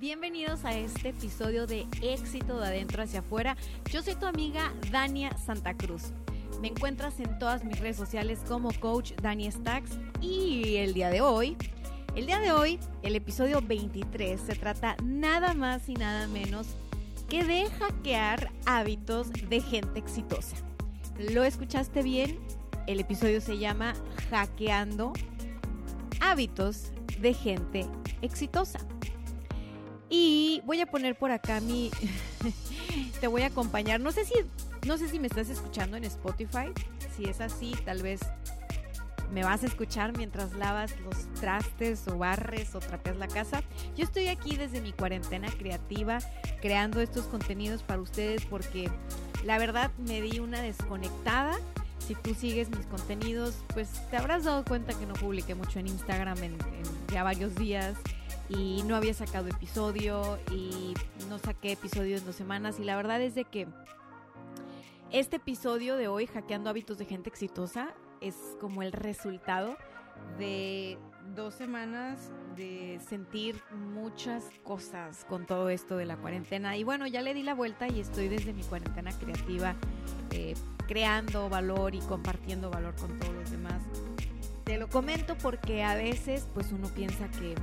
Bienvenidos a este episodio de Éxito de Adentro hacia Afuera. Yo soy tu amiga Dania Santa Cruz. Me encuentras en todas mis redes sociales como Coach Dani Stacks y el día de hoy, el día de hoy, el episodio 23 se trata nada más y nada menos que de hackear hábitos de gente exitosa. ¿Lo escuchaste bien? El episodio se llama Hackeando hábitos de gente exitosa. Y voy a poner por acá mi te voy a acompañar. No sé si no sé si me estás escuchando en Spotify. Si es así, tal vez me vas a escuchar mientras lavas los trastes o barres o trapeas la casa. Yo estoy aquí desde mi cuarentena creativa creando estos contenidos para ustedes porque la verdad me di una desconectada. Si tú sigues mis contenidos, pues te habrás dado cuenta que no publiqué mucho en Instagram en, en ya varios días y no había sacado episodio y no saqué episodio en dos semanas y la verdad es de que este episodio de hoy, Hackeando Hábitos de Gente Exitosa, es como el resultado de dos semanas de sentir muchas cosas con todo esto de la cuarentena. Y bueno, ya le di la vuelta y estoy desde mi cuarentena creativa eh, creando valor y compartiendo valor con todos los demás. Te lo comento porque a veces pues uno piensa que,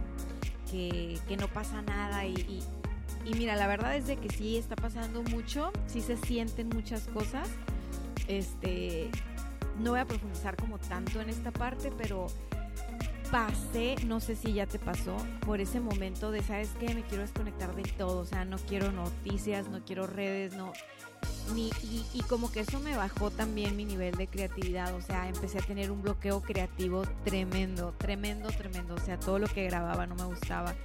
que, no pasa nada y, y, mira, la verdad es que sí está pasando mucho, sí se sienten muchas cosas. Este, no voy a profundizar como tanto en esta parte, pero pasé, no sé si ya te pasó, por ese momento de, ¿sabes qué? Me quiero desconectar de todo, o sea, no quiero noticias, no quiero redes, no... Ni, y, y como que eso me bajó también mi nivel de creatividad, o sea, empecé a tener un bloqueo creativo tremendo, tremendo, tremendo, o sea, todo lo que grababa no me gustaba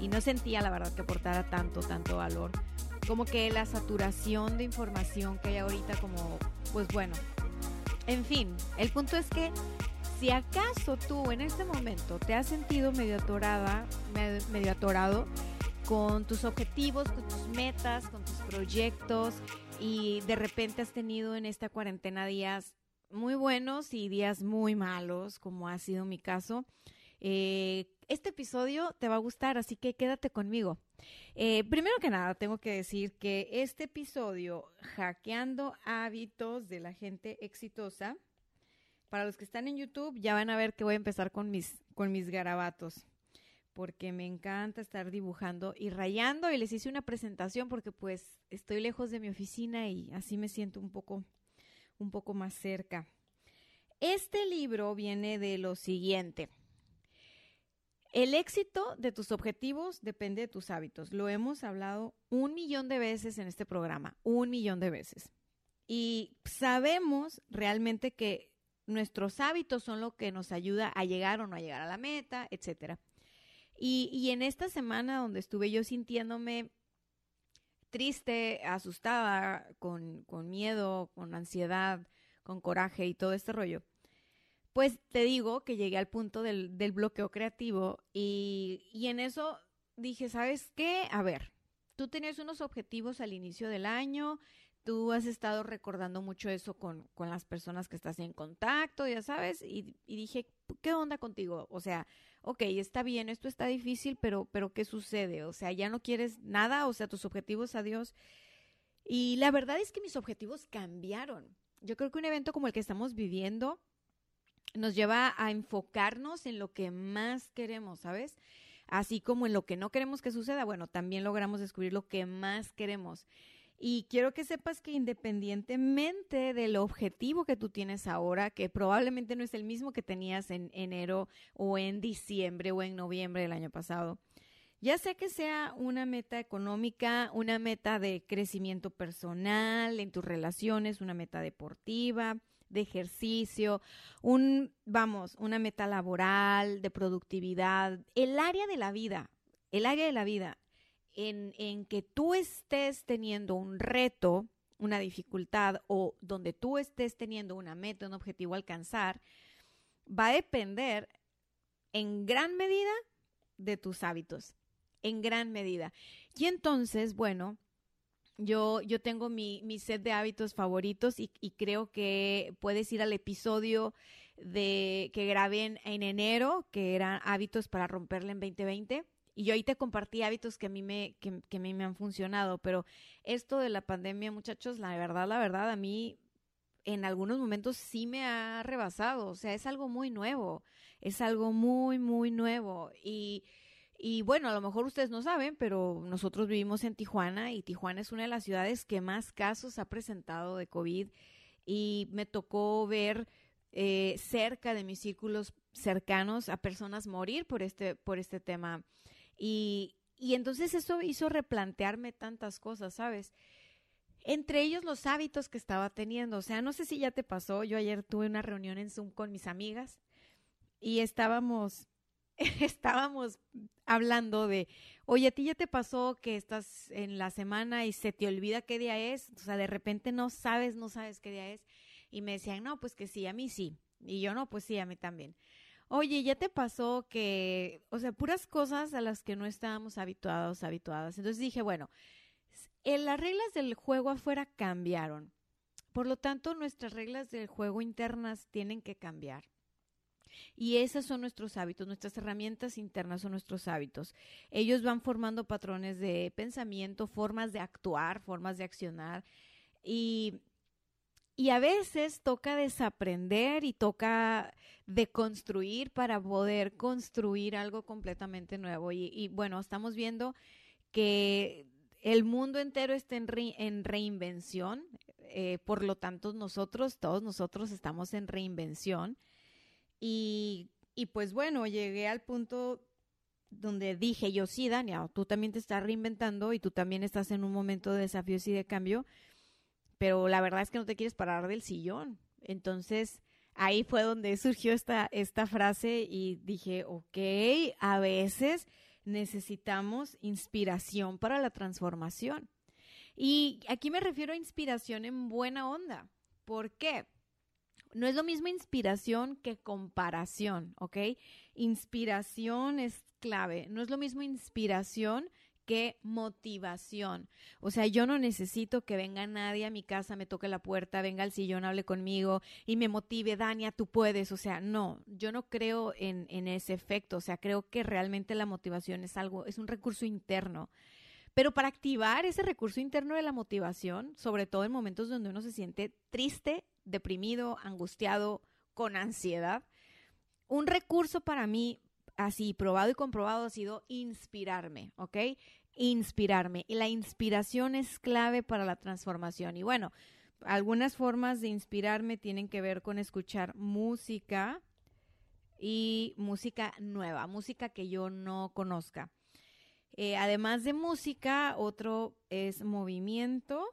y no sentía la verdad que aportara tanto, tanto valor. Como que la saturación de información que hay ahorita, como, pues bueno, en fin, el punto es que si acaso tú en este momento te has sentido medio atorada, medio atorado con tus objetivos, con tus metas, con tus proyectos y de repente has tenido en esta cuarentena días muy buenos y días muy malos, como ha sido mi caso, eh, este episodio te va a gustar, así que quédate conmigo. Eh, primero que nada, tengo que decir que este episodio, Hackeando hábitos de la gente exitosa, para los que están en YouTube ya van a ver que voy a empezar con mis, con mis garabatos, porque me encanta estar dibujando y rayando y les hice una presentación porque pues estoy lejos de mi oficina y así me siento un poco, un poco más cerca. Este libro viene de lo siguiente. El éxito de tus objetivos depende de tus hábitos. Lo hemos hablado un millón de veces en este programa, un millón de veces. Y sabemos realmente que nuestros hábitos son lo que nos ayuda a llegar o no a llegar a la meta, etcétera. Y, y en esta semana donde estuve yo sintiéndome triste, asustada, con, con miedo, con ansiedad, con coraje y todo este rollo, pues te digo que llegué al punto del, del bloqueo creativo y, y, en eso dije, ¿sabes qué? A ver, tú tenías unos objetivos al inicio del año, tú has estado recordando mucho eso con, con las personas que estás en contacto, ya sabes, y, dije, ¿qué onda contigo? O sea, ok, está bien, esto está difícil, pero, pero ¿qué sucede? O sea, ya no quieres nada, o sea, tus objetivos, adiós. Y la verdad es que mis objetivos cambiaron. Yo creo que un evento como el que estamos viviendo nos lleva a enfocarnos en lo que más queremos, ¿sabes? Así como en lo que no queremos que suceda, bueno, también logramos descubrir lo que más queremos. Y quiero que sepas que independientemente del objetivo que tú tienes ahora, que probablemente no es el mismo que tenías en enero o en diciembre o en noviembre del año pasado, ya sea que sea una meta económica, una meta de crecimiento personal en tus relaciones, una meta deportiva, de ejercicio, un, vamos, una meta laboral, de productividad, el área de la vida, el área de la vida. En, en que tú estés teniendo un reto, una dificultad o donde tú estés teniendo una meta, un objetivo a alcanzar, va a depender en gran medida de tus hábitos, en gran medida. Y entonces, bueno, yo, yo tengo mi, mi set de hábitos favoritos y, creo que puedes ir al episodio de que grabé en, enero, que eran hábitos para romperle en 2020. Y yo ahí te compartí hábitos que a mí me, que, que a mí me han funcionado. Pero esto de la pandemia, muchachos, la verdad, la verdad, a mí en algunos momentos sí me ha rebasado. O sea, es algo muy nuevo. Es algo muy, muy nuevo. Y y bueno, a lo mejor ustedes no saben, pero nosotros vivimos en Tijuana y Tijuana es una de las ciudades que más casos ha presentado de COVID y me tocó ver eh, cerca de mis círculos cercanos a personas morir por este, por este tema. Y, y entonces eso hizo replantearme tantas cosas, ¿sabes? Entre ellos los hábitos que estaba teniendo. O sea, no sé si ya te pasó, yo ayer tuve una reunión en Zoom con mis amigas y estábamos estábamos hablando de, oye, a ti ya te pasó que estás en la semana y se te olvida qué día es, o sea, de repente no sabes, no sabes qué día es. Y me decían, no, pues que sí, a mí sí. Y yo no, pues sí, a mí también. Oye, ya te pasó que, o sea, puras cosas a las que no estábamos habituados, habituadas. Entonces dije, bueno, las reglas del juego afuera cambiaron. Por lo tanto, nuestras reglas del juego internas tienen que cambiar. Y esos son nuestros hábitos, nuestras herramientas internas son nuestros hábitos. Ellos van formando patrones de pensamiento, formas de actuar, formas de accionar. Y, y a veces toca desaprender y toca deconstruir para poder construir algo completamente nuevo. Y, bueno, estamos viendo que el mundo entero está en, en reinvención, eh, por lo tanto nosotros, todos nosotros estamos en reinvención. Y, pues bueno, llegué al punto donde dije yo, sí, Dania, tú también te estás reinventando y tú también estás en un momento de desafíos y de cambio, pero la verdad es que no te quieres parar del sillón. Entonces, ahí fue donde surgió esta, esta frase y dije, ok, a veces necesitamos inspiración para la transformación. Y aquí me refiero a inspiración en buena onda. ¿Por qué? no es lo mismo inspiración que comparación, ¿ok? Inspiración es clave, no es lo mismo inspiración que motivación. O sea, yo no necesito que venga nadie a mi casa, me toque la puerta, venga al sillón, hable conmigo y me motive, Dania, tú puedes. O sea, no, yo no creo en, en ese efecto. O sea, creo que realmente la motivación es algo, es un recurso interno. Pero para activar ese recurso interno de la motivación, sobre todo en momentos donde uno se siente triste, deprimido, angustiado, con ansiedad. Un recurso para mí, así probado y comprobado, ha sido inspirarme, ¿ok? Inspirarme. Y la inspiración es clave para la transformación. Y bueno, algunas formas de inspirarme tienen que ver con escuchar música y música nueva, música que yo no conozca. Eh, además de música, otro es movimiento.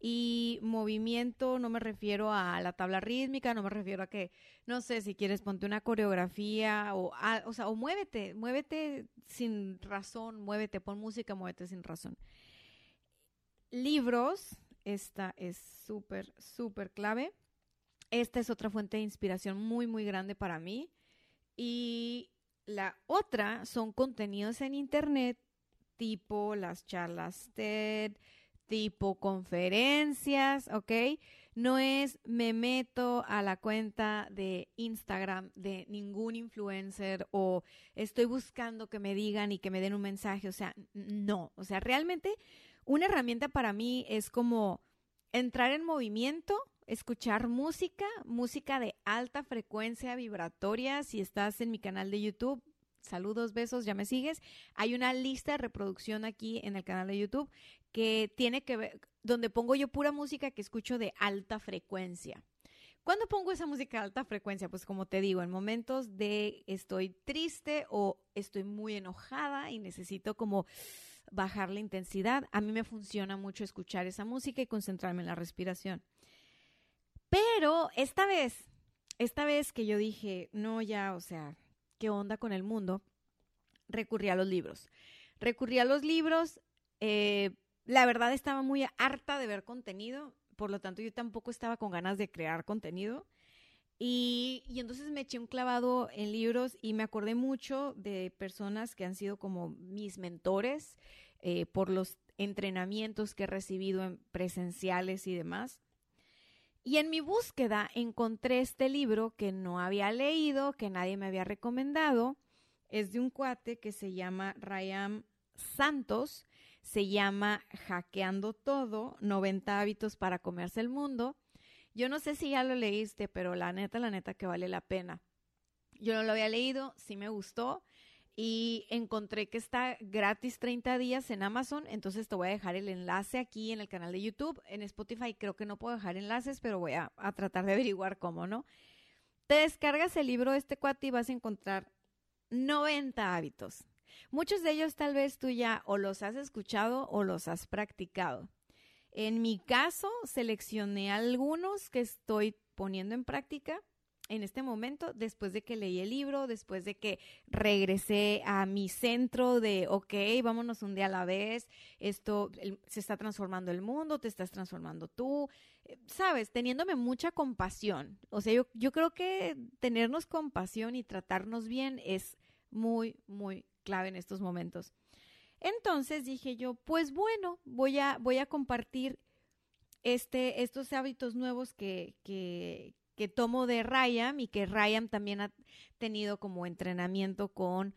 Y movimiento no me refiero a la tabla rítmica, no me refiero a que, no sé, si quieres ponte una coreografía o, o sea, o muévete, muévete sin razón, muévete, pon música, muévete sin razón. Libros, esta es súper, súper clave. Esta es otra fuente de inspiración muy, muy grande para mí. Y la otra son contenidos en Internet, tipo las charlas TED, tipo conferencias, ¿ok? No es me meto a la cuenta de Instagram de ningún influencer o estoy buscando que me digan y que me den un mensaje, o sea, no, o sea, realmente una herramienta para mí es como entrar en movimiento, escuchar música, música de alta frecuencia vibratoria, si estás en mi canal de YouTube, saludos, besos, ya me sigues. Hay una lista de reproducción aquí en el canal de YouTube que tiene que ver, donde pongo yo pura música que escucho de alta frecuencia. ¿Cuándo pongo esa música de alta frecuencia? Pues como te digo, en momentos de estoy triste o estoy muy enojada y necesito como bajar la intensidad, a mí me funciona mucho escuchar esa música y concentrarme en la respiración. Pero esta vez, esta vez que yo dije, no, ya, o sea, ¿qué onda con el mundo? Recurrí a los libros recurrí a los libros. Eh, la verdad estaba muy harta de ver contenido, por lo tanto yo tampoco estaba con ganas de crear contenido. Y, entonces me eché un clavado en libros y me acordé mucho de personas que han sido como mis mentores eh, por los entrenamientos que he recibido en presenciales y demás. Y en mi búsqueda encontré este libro que no había leído, que nadie me había recomendado. Es de un cuate que se llama Ryan Santos. Se llama Hackeando Todo, 90 hábitos para comerse el mundo. Yo no sé si ya lo leíste, pero la neta, la neta que vale la pena. Yo no lo había leído, sí me gustó y encontré que está gratis 30 días en Amazon, entonces te voy a dejar el enlace aquí en el canal de YouTube. En Spotify creo que no puedo dejar enlaces, pero voy a, a tratar de averiguar cómo, ¿no? Te descargas el libro de este cuate y vas a encontrar 90 hábitos. Muchos de ellos tal vez tú ya o los has escuchado o los has practicado. En mi caso, seleccioné algunos que estoy poniendo en práctica en este momento, después de que leí el libro, después de que regresé a mi centro de, ok, vámonos un día a la vez, esto se está transformando el mundo, te estás transformando tú, eh, sabes, teniéndome mucha compasión. O sea, yo, yo creo que tenernos compasión y tratarnos bien es muy, muy clave en estos momentos. Entonces dije yo, pues bueno, voy a, voy a compartir este, estos hábitos nuevos que, que, que tomo de Ryan y que Ryan también ha tenido como entrenamiento con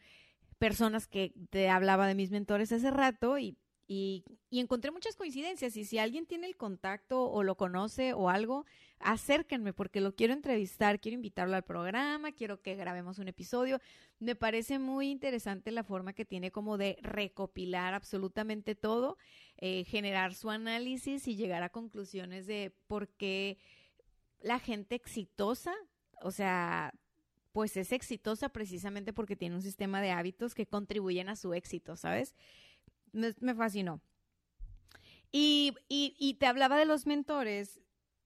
personas que te hablaba de mis mentores hace rato y, y, encontré muchas coincidencias y si alguien tiene el contacto o lo conoce o algo, acérquenme porque lo quiero entrevistar, quiero invitarlo al programa, quiero que grabemos un episodio. Me parece muy interesante la forma que tiene como de recopilar absolutamente todo, eh, generar su análisis y llegar a conclusiones de por qué la gente exitosa, o sea, pues es exitosa precisamente porque tiene un sistema de hábitos que contribuyen a su éxito, ¿sabes? me, fascinó. Y, y, te hablaba de los mentores.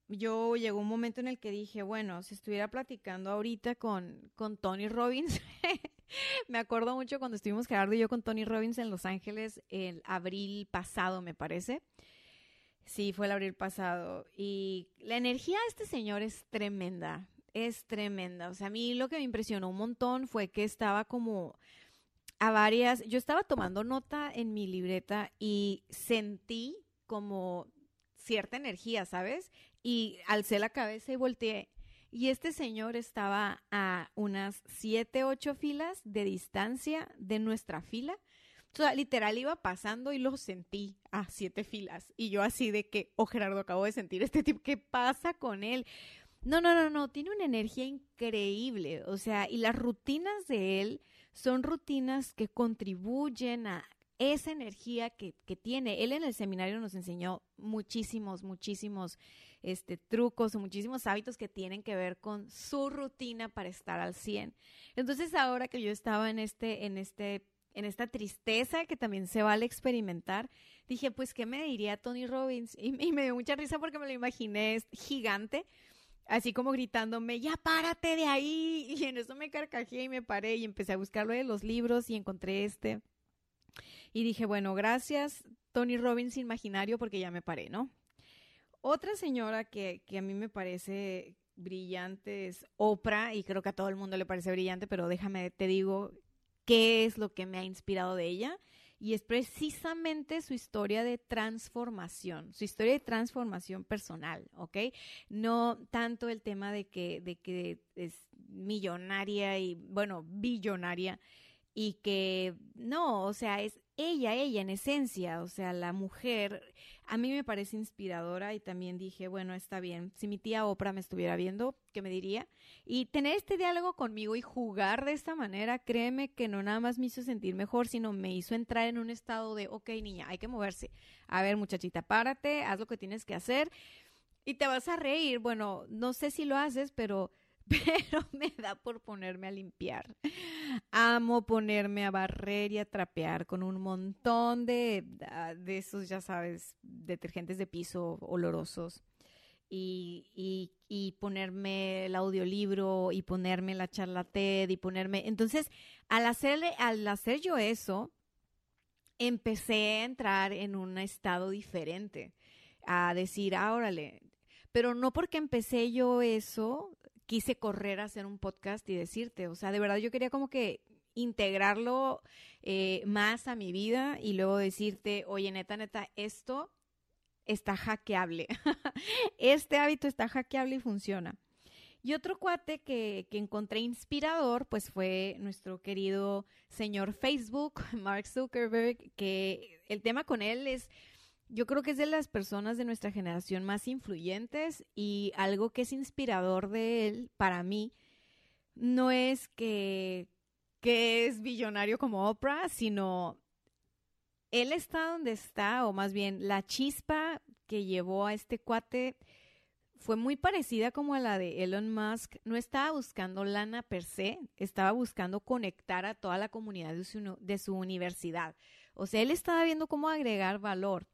Yo llegó un momento en el que dije, bueno, si estuviera platicando ahorita con, con Tony Robbins, me acuerdo mucho cuando estuvimos Gerardo y yo con Tony Robbins en Los Ángeles el abril pasado, me parece. Sí, fue el abril pasado. Y la energía de este señor es tremenda, es tremenda. O sea, a mí lo que me impresionó un montón fue que estaba como a varias, yo estaba tomando nota en mi libreta y sentí como cierta energía, ¿sabes? Y alcé la cabeza y volteé. Y este señor estaba a unas siete, ocho filas de distancia de nuestra fila. Literal iba pasando y lo sentí a siete filas. Y yo así de que, oh Gerardo, acabo de sentir este tipo, ¿qué pasa con él? No, no, no, no, tiene una energía increíble. O sea, y las rutinas de él son rutinas que contribuyen a esa energía que, tiene. Él en el seminario nos enseñó muchísimos, muchísimos este, trucos muchísimos hábitos que tienen que ver con su rutina para estar al 100. Entonces ahora que yo estaba en este, en este, en esta tristeza que también se vale experimentar, dije, pues, ¿qué me diría Tony Robbins? Y, me dio mucha risa porque me lo imaginé gigante así como gritándome, ya párate de ahí. Y en eso me carcajé y me paré y empecé a buscarlo de los libros y encontré este. Y dije, bueno, gracias, Tony Robbins Imaginario, porque ya me paré, ¿no? Otra señora que, que a mí me parece brillante es Oprah, y creo que a todo el mundo le parece brillante, pero déjame, te digo, qué es lo que me ha inspirado de ella y es precisamente su historia de transformación, su historia de transformación personal, ¿ok? No tanto el tema de que, de que es millonaria y, bueno, billonaria y que no, o sea, es ella, ella en esencia, o sea, la mujer, a mí me parece inspiradora y también dije, bueno, está bien, si mi tía Oprah me estuviera viendo, ¿qué me diría? Y tener este diálogo conmigo y jugar de esta manera, créeme que no nada más me hizo sentir mejor, sino me hizo entrar en un estado de, ok, niña, hay que moverse. A ver, muchachita, párate, haz lo que tienes que hacer y te vas a reír. Bueno, no sé si lo haces, pero pero me da por ponerme a limpiar. Amo ponerme a barrer y a trapear con un montón de, ah, de esos, ya sabes, detergentes de piso olorosos. Y, y, y, ponerme el audiolibro y ponerme la charla TED y ponerme. Entonces, al hacerle, al hacer yo eso, empecé a entrar en un estado diferente, a decir, ah, órale, pero no porque empecé yo eso, quise correr a hacer un podcast y decirte, o sea, de verdad yo quería como que integrarlo eh, más a mi vida y luego decirte, oye, neta, neta, esto está hackeable. este hábito está hackeable y funciona. Y otro cuate que, que, encontré inspirador, pues fue nuestro querido señor Facebook, Mark Zuckerberg, que el tema con él es, yo creo que es de las personas de nuestra generación más influyentes y algo que es inspirador de él para mí no es que, que es billonario como Oprah, sino él está donde está, o más bien la chispa que llevó a este cuate fue muy parecida como a la de Elon Musk. No estaba buscando lana per se, estaba buscando conectar a toda la comunidad de su, de su universidad. O sea, él estaba viendo cómo agregar valor.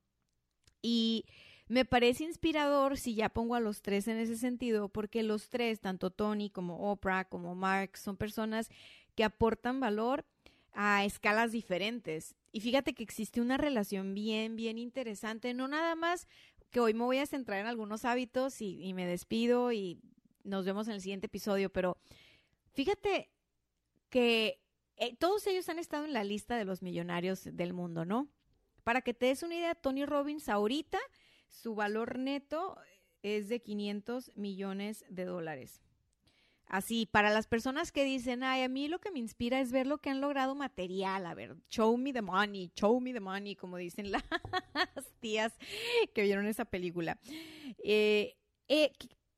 Y me parece inspirador si ya pongo a los tres en ese sentido, porque los tres, tanto Tony como Oprah, como Mark, son personas que aportan valor a escalas diferentes. Y fíjate que existe una relación bien, bien interesante, no nada más que hoy me voy a centrar en algunos hábitos y, me despido y nos vemos en el siguiente episodio, pero fíjate que eh, todos ellos han estado en la lista de los millonarios del mundo, ¿no? Para que te des una idea, Tony Robbins ahorita su valor neto es de 500 millones de dólares. Así, para las personas que dicen, ay, a mí lo que me inspira es ver lo que han logrado material, a ver, show me the money, show me the money, como dicen las tías que vieron esa película. Eh, eh,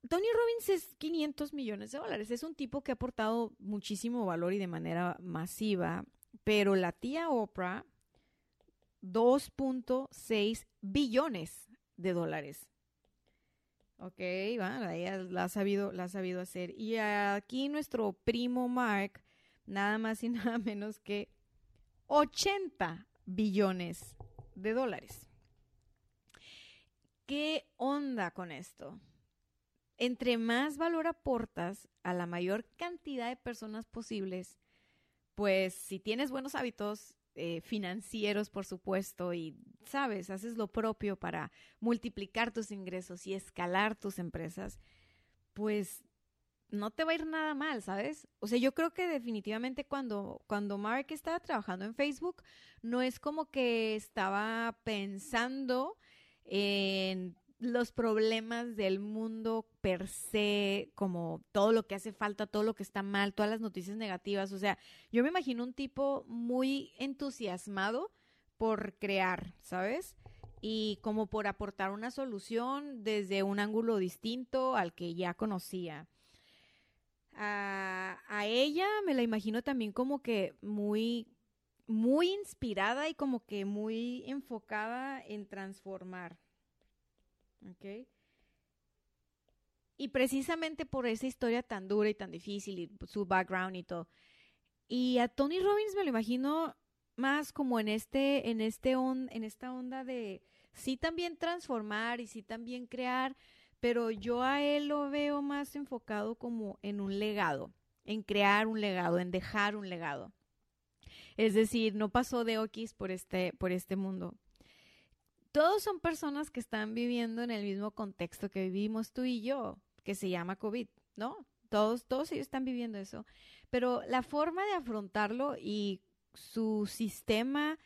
Tony Robbins es 500 millones de dólares, es un tipo que ha aportado muchísimo valor y de manera masiva, pero la tía Oprah, 2.6 billones de dólares. Ok, va, ella la ha, sabido, la ha sabido hacer. Y aquí nuestro primo Mark, nada más y nada menos que 80 billones de dólares. ¿Qué onda con esto? Entre más valor aportas a la mayor cantidad de personas posibles, pues si tienes buenos hábitos, eh, financieros, por supuesto, y sabes, haces lo propio para multiplicar tus ingresos y escalar tus empresas, pues no te va a ir nada mal, ¿sabes? O sea, yo creo que definitivamente cuando, cuando Mark estaba trabajando en Facebook, no es como que estaba pensando en los problemas del mundo per se, como todo lo que hace falta, todo lo que está mal, todas las noticias negativas. O sea, yo me imagino un tipo muy entusiasmado por crear, ¿sabes? Y como por aportar una solución desde un ángulo distinto al que ya conocía. A, a ella me la imagino también como que muy muy inspirada y como que muy enfocada en transformar. ¿Ok? Y precisamente por esa historia tan dura y tan difícil y su background y todo. Y a Tony Robbins me lo imagino más como en este, en este en esta onda de sí también transformar y sí también crear, pero yo a él lo veo más enfocado como en un legado, en crear un legado, en dejar un legado. Es decir, no pasó de Okis por este, por este mundo todos son personas que están viviendo en el mismo contexto que vivimos tú y yo, que se llama COVID, ¿no? Todos, todos ellos están viviendo eso. Pero la forma de afrontarlo y su sistema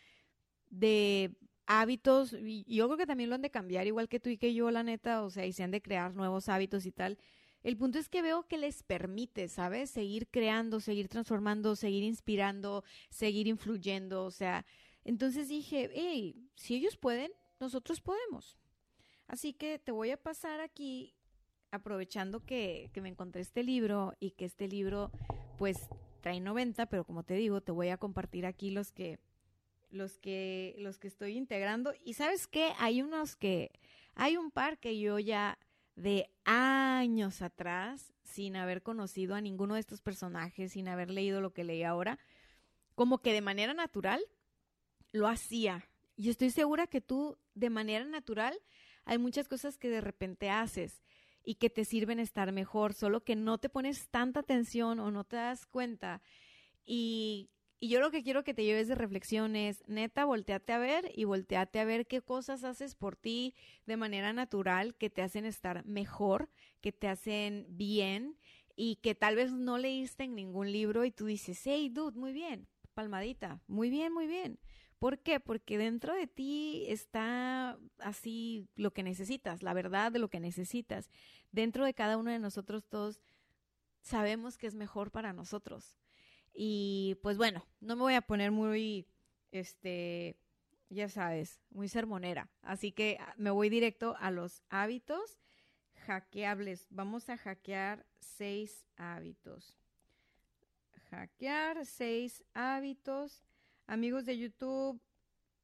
de hábitos, yo creo que también lo han de cambiar, igual que tú y que yo, la neta, o sea, y se han de crear nuevos hábitos y tal. El punto es que veo que les permite, ¿sabes? Seguir creando, seguir transformando, seguir inspirando, seguir influyendo, o sea, entonces dije, hey, si ellos pueden, nosotros podemos. Así que te voy a pasar aquí, aprovechando que, me encontré este libro y que este libro pues trae 90, pero como te digo, te voy a compartir aquí los que los que los que estoy integrando. Y sabes qué hay unos que hay un par que yo ya de años atrás sin haber conocido a ninguno de estos personajes sin haber leído lo que leí ahora como que de manera natural lo hacía y estoy segura que tú, de manera natural, hay muchas cosas que de repente haces y que te sirven estar mejor, solo que no te pones tanta atención o no te das cuenta. Y, Y yo lo que quiero que te lleves de reflexión es, neta, volteate a ver y volteate a ver qué cosas haces por ti de manera natural que te hacen estar mejor, que te hacen bien y que tal vez no leíste en ningún libro y tú dices, hey, dude, muy bien, palmadita, muy bien, muy bien. ¿Por qué? Porque dentro de ti está así lo que necesitas, la verdad de lo que necesitas. Dentro de cada uno de nosotros todos sabemos que es mejor para nosotros. Y pues bueno, no me voy a poner muy, este, ya sabes, muy sermonera. Así que ah, me voy directo a los hábitos hackeables. Vamos a hackear seis hábitos. Hackear seis hábitos. Amigos de YouTube,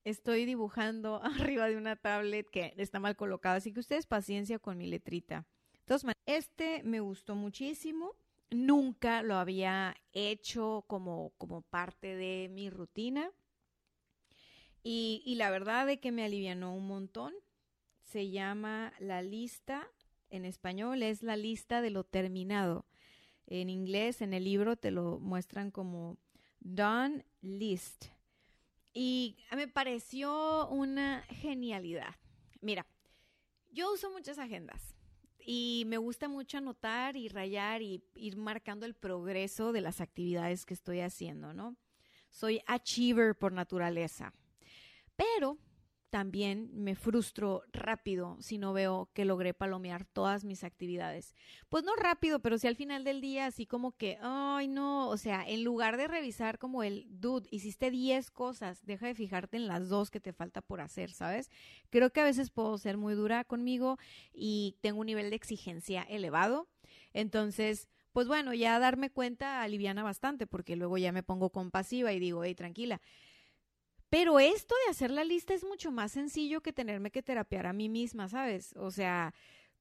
estoy dibujando arriba de una tablet que está mal colocada, así que ustedes paciencia con mi letrita. Entonces, este me gustó muchísimo nunca lo había hecho como, como parte de mi rutina. Y, y la verdad de que me alivianó un montón. Se llama la lista, en español es la lista de lo terminado. En inglés, en el libro, te lo muestran como done list. Y me pareció una genialidad. Mira, yo uso muchas agendas y me gusta mucho anotar y rayar y ir marcando el progreso de las actividades que estoy haciendo, ¿no? Soy achiever por naturaleza. Pero también me frustro rápido si no veo que logré palomear todas mis actividades. Pues no rápido, pero si al final del día así como que, ay no, o sea, en lugar de revisar como el, dude, hiciste 10 cosas, deja de fijarte en las dos que te falta por hacer, ¿sabes? Creo que a veces puedo ser muy dura conmigo y tengo un nivel de exigencia elevado. Entonces, pues bueno, ya darme cuenta aliviana bastante porque luego ya me pongo compasiva y digo, hey, tranquila pero esto de hacer la lista es mucho más sencillo que tenerme que terapiar a mí misma, ¿sabes? O sea,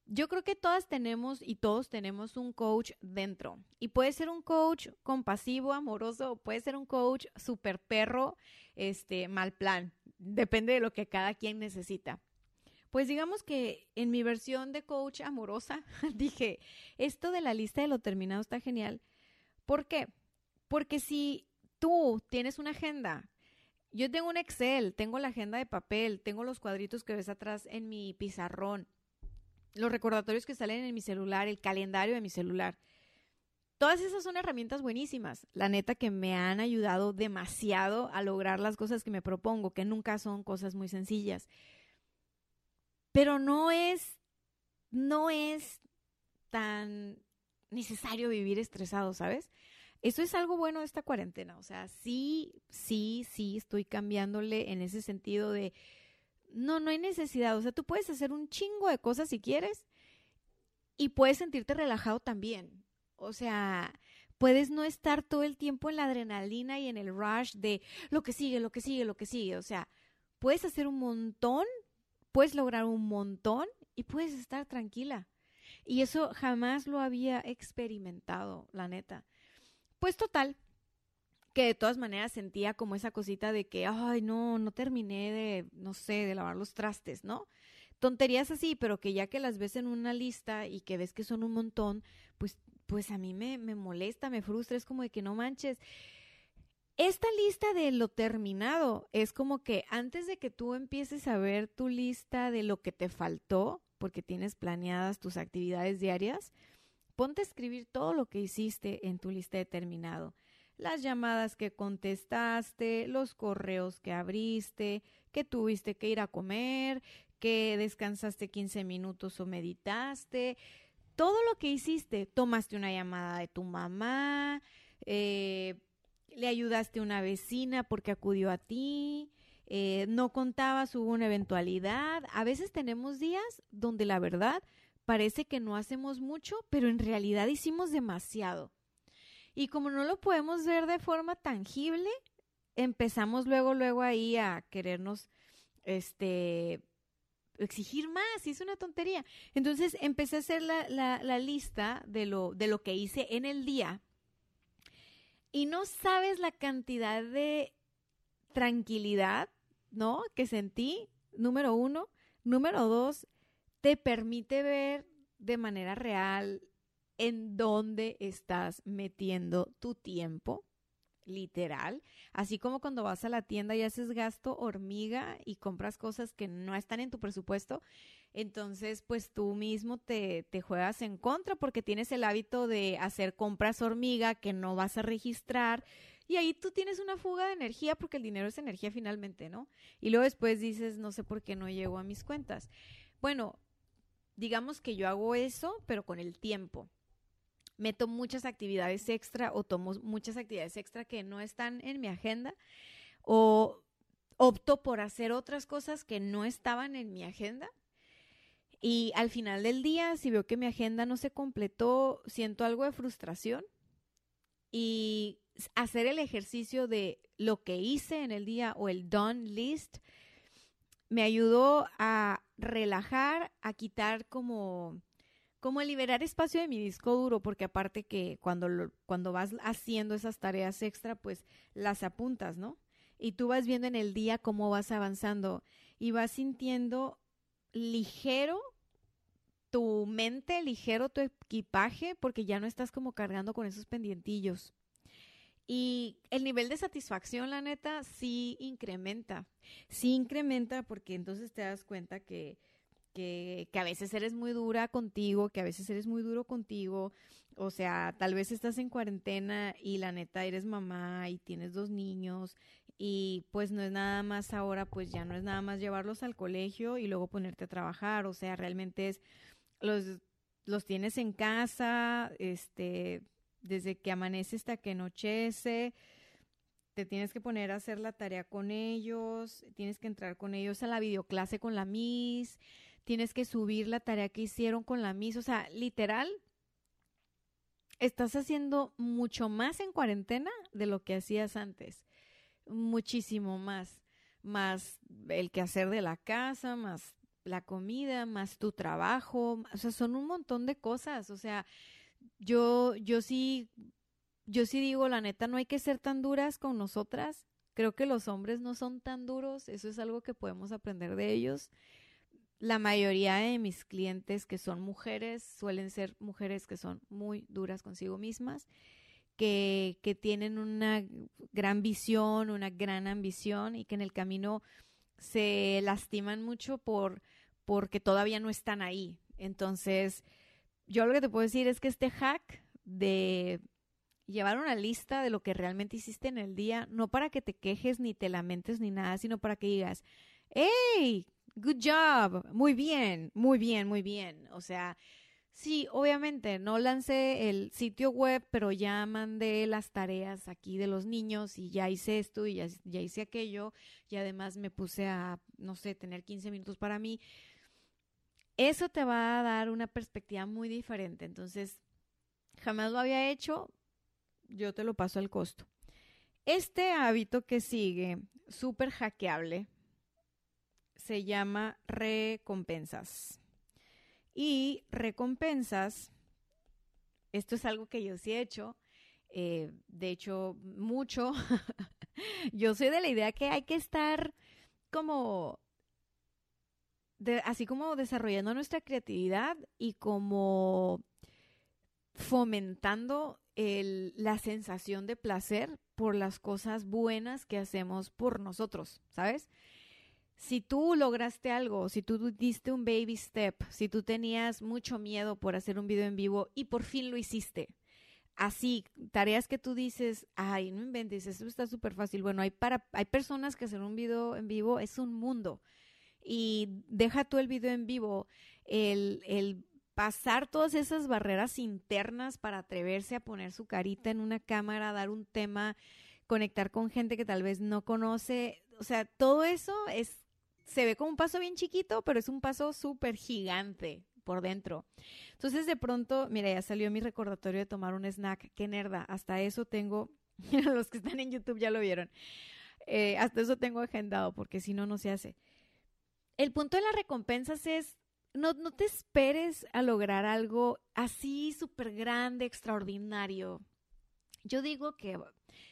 yo creo que todas tenemos y todos tenemos un coach dentro. Y puede ser un coach compasivo, amoroso, puede ser un coach super perro, este, mal plan. Depende de lo que cada quien necesita. Pues digamos que en mi versión de coach amorosa dije, esto de la lista de lo terminado está genial. ¿Por qué? Porque si tú tienes una agenda yo tengo un Excel, tengo la agenda de papel, tengo los cuadritos que ves atrás en mi pizarrón, los recordatorios que salen en mi celular, el calendario de mi celular. Todas esas son herramientas buenísimas, la neta que me han ayudado demasiado a lograr las cosas que me propongo, que nunca son cosas muy sencillas. Pero no es, no es tan necesario vivir estresado, ¿sabes? Eso es algo bueno de esta cuarentena. O sea, sí, sí, sí, estoy cambiándole en ese sentido de, no, no hay necesidad. O sea, tú puedes hacer un chingo de cosas si quieres y puedes sentirte relajado también. O sea, puedes no estar todo el tiempo en la adrenalina y en el rush de lo que sigue, lo que sigue, lo que sigue. O sea, puedes hacer un montón, puedes lograr un montón y puedes estar tranquila. Y eso jamás lo había experimentado, la neta. Pues total, que de todas maneras sentía como esa cosita de que, ay, no, no terminé de, no sé, de lavar los trastes, ¿no? Tonterías así, pero que ya que las ves en una lista y que ves que son un montón, pues, pues a mí me, me molesta, me frustra, es como de que no manches. Esta lista de lo terminado es como que antes de que tú empieces a ver tu lista de lo que te faltó, porque tienes planeadas tus actividades diarias, Ponte a escribir todo lo que hiciste en tu lista de terminado. Las llamadas que contestaste, los correos que abriste, que tuviste que ir a comer, que descansaste 15 minutos o meditaste, todo lo que hiciste. Tomaste una llamada de tu mamá, eh, le ayudaste a una vecina porque acudió a ti, eh, no contabas, hubo una eventualidad. A veces tenemos días donde la verdad parece que no hacemos mucho, pero en realidad hicimos demasiado. Y como no lo podemos ver de forma tangible, empezamos luego, luego ahí a querernos, este, exigir más, es una tontería. Entonces empecé a hacer la, la, lista de lo, de lo que hice en el día y no sabes la cantidad de tranquilidad, ¿no? Que sentí, número uno. Número dos, te permite ver de manera real en dónde estás metiendo tu tiempo. literal, así como cuando vas a la tienda y haces gasto hormiga y compras cosas que no están en tu presupuesto, entonces pues tú mismo te, te juegas en contra porque tienes el hábito de hacer compras hormiga que no vas a registrar y ahí tú tienes una fuga de energía porque el dinero es energía finalmente, ¿no? Y luego después dices, no sé por qué no llego a mis cuentas. Bueno, digamos que yo hago eso, pero con el tiempo meto muchas actividades extra o tomo muchas actividades extra que no están en mi agenda o opto por hacer otras cosas que no estaban en mi agenda. Y al final del día, si veo que mi agenda no se completó, siento algo de frustración. Y hacer el ejercicio de lo que hice en el día o el done list me ayudó a relajar, a quitar como como liberar espacio de mi disco duro, porque aparte que cuando, cuando vas haciendo esas tareas extra, pues las apuntas, ¿no? Y tú vas viendo en el día cómo vas avanzando y vas sintiendo ligero tu mente, ligero tu equipaje, porque ya no estás como cargando con esos pendientillos. Y el nivel de satisfacción, la neta, sí incrementa. Sí incrementa porque entonces te das cuenta que que, a veces eres muy dura contigo, que a veces eres muy duro contigo. O sea, tal vez estás en cuarentena y la neta eres mamá y tienes dos niños y pues no es nada más ahora, pues ya no es nada más llevarlos al colegio y luego ponerte a trabajar. O sea, realmente es los, los tienes en casa, este, desde que amanece hasta que anochece te tienes que poner a hacer la tarea con ellos, tienes que entrar con ellos a la videoclase con la Miss, tienes que subir la tarea que hicieron con la Miss. O sea, literal, estás haciendo mucho más en cuarentena de lo que hacías antes. Muchísimo más. Más el quehacer de la casa, más la comida, más tu trabajo. O sea, son un montón de cosas. O sea, yo, yo sí, yo sí digo, la neta, no hay que ser tan duras con nosotras. Creo que los hombres no son tan duros. Eso es algo que podemos aprender de ellos la mayoría de mis clientes que son mujeres suelen ser mujeres que son muy duras consigo mismas, que, que tienen una gran visión, una gran ambición y que en el camino se lastiman mucho por porque todavía no están ahí. Entonces, yo lo que te puedo decir es que este hack de llevar una lista de lo que realmente hiciste en el día, no para que te quejes ni te lamentes ni nada, sino para que digas, hey, good job, muy bien, muy bien, muy bien. O sea, sí, obviamente no lancé el sitio web, pero ya mandé las tareas aquí de los niños y ya hice esto y ya, ya hice aquello y además me puse a, no sé, tener 15 minutos para mí. Eso te va a dar una perspectiva muy diferente. Entonces, jamás lo había hecho, yo te lo paso al costo. Este hábito que sigue, súper hackeable, se llama recompensas. Y recompensas, esto es algo que yo sí he hecho, eh, de hecho, mucho. yo soy de la idea que hay que estar como, así como desarrollando nuestra creatividad y como fomentando el, la sensación de placer por las cosas buenas que hacemos por nosotros, ¿sabes? si tú lograste algo, si tú diste un baby step, si tú tenías mucho miedo por hacer un video en vivo y por fin lo hiciste, así, tareas que tú dices, ay, no inventes, eso está súper fácil. Bueno, hay, para, hay personas que hacer un video en vivo es un mundo. Y deja tú el video en vivo, el, el pasar todas esas barreras internas para atreverse a poner su carita en una cámara, dar un tema, conectar con gente que tal vez no conoce. O sea, todo eso es se ve como un paso bien chiquito, pero es un paso súper gigante por dentro. Entonces de pronto, mira, ya salió mi recordatorio de tomar un snack. Qué nerda. Hasta eso tengo, los que están en YouTube ya lo vieron. Eh, hasta eso tengo agendado porque si no, no se hace. El punto de las recompensas es, no, no te esperes a lograr algo así súper grande, extraordinario. Yo digo que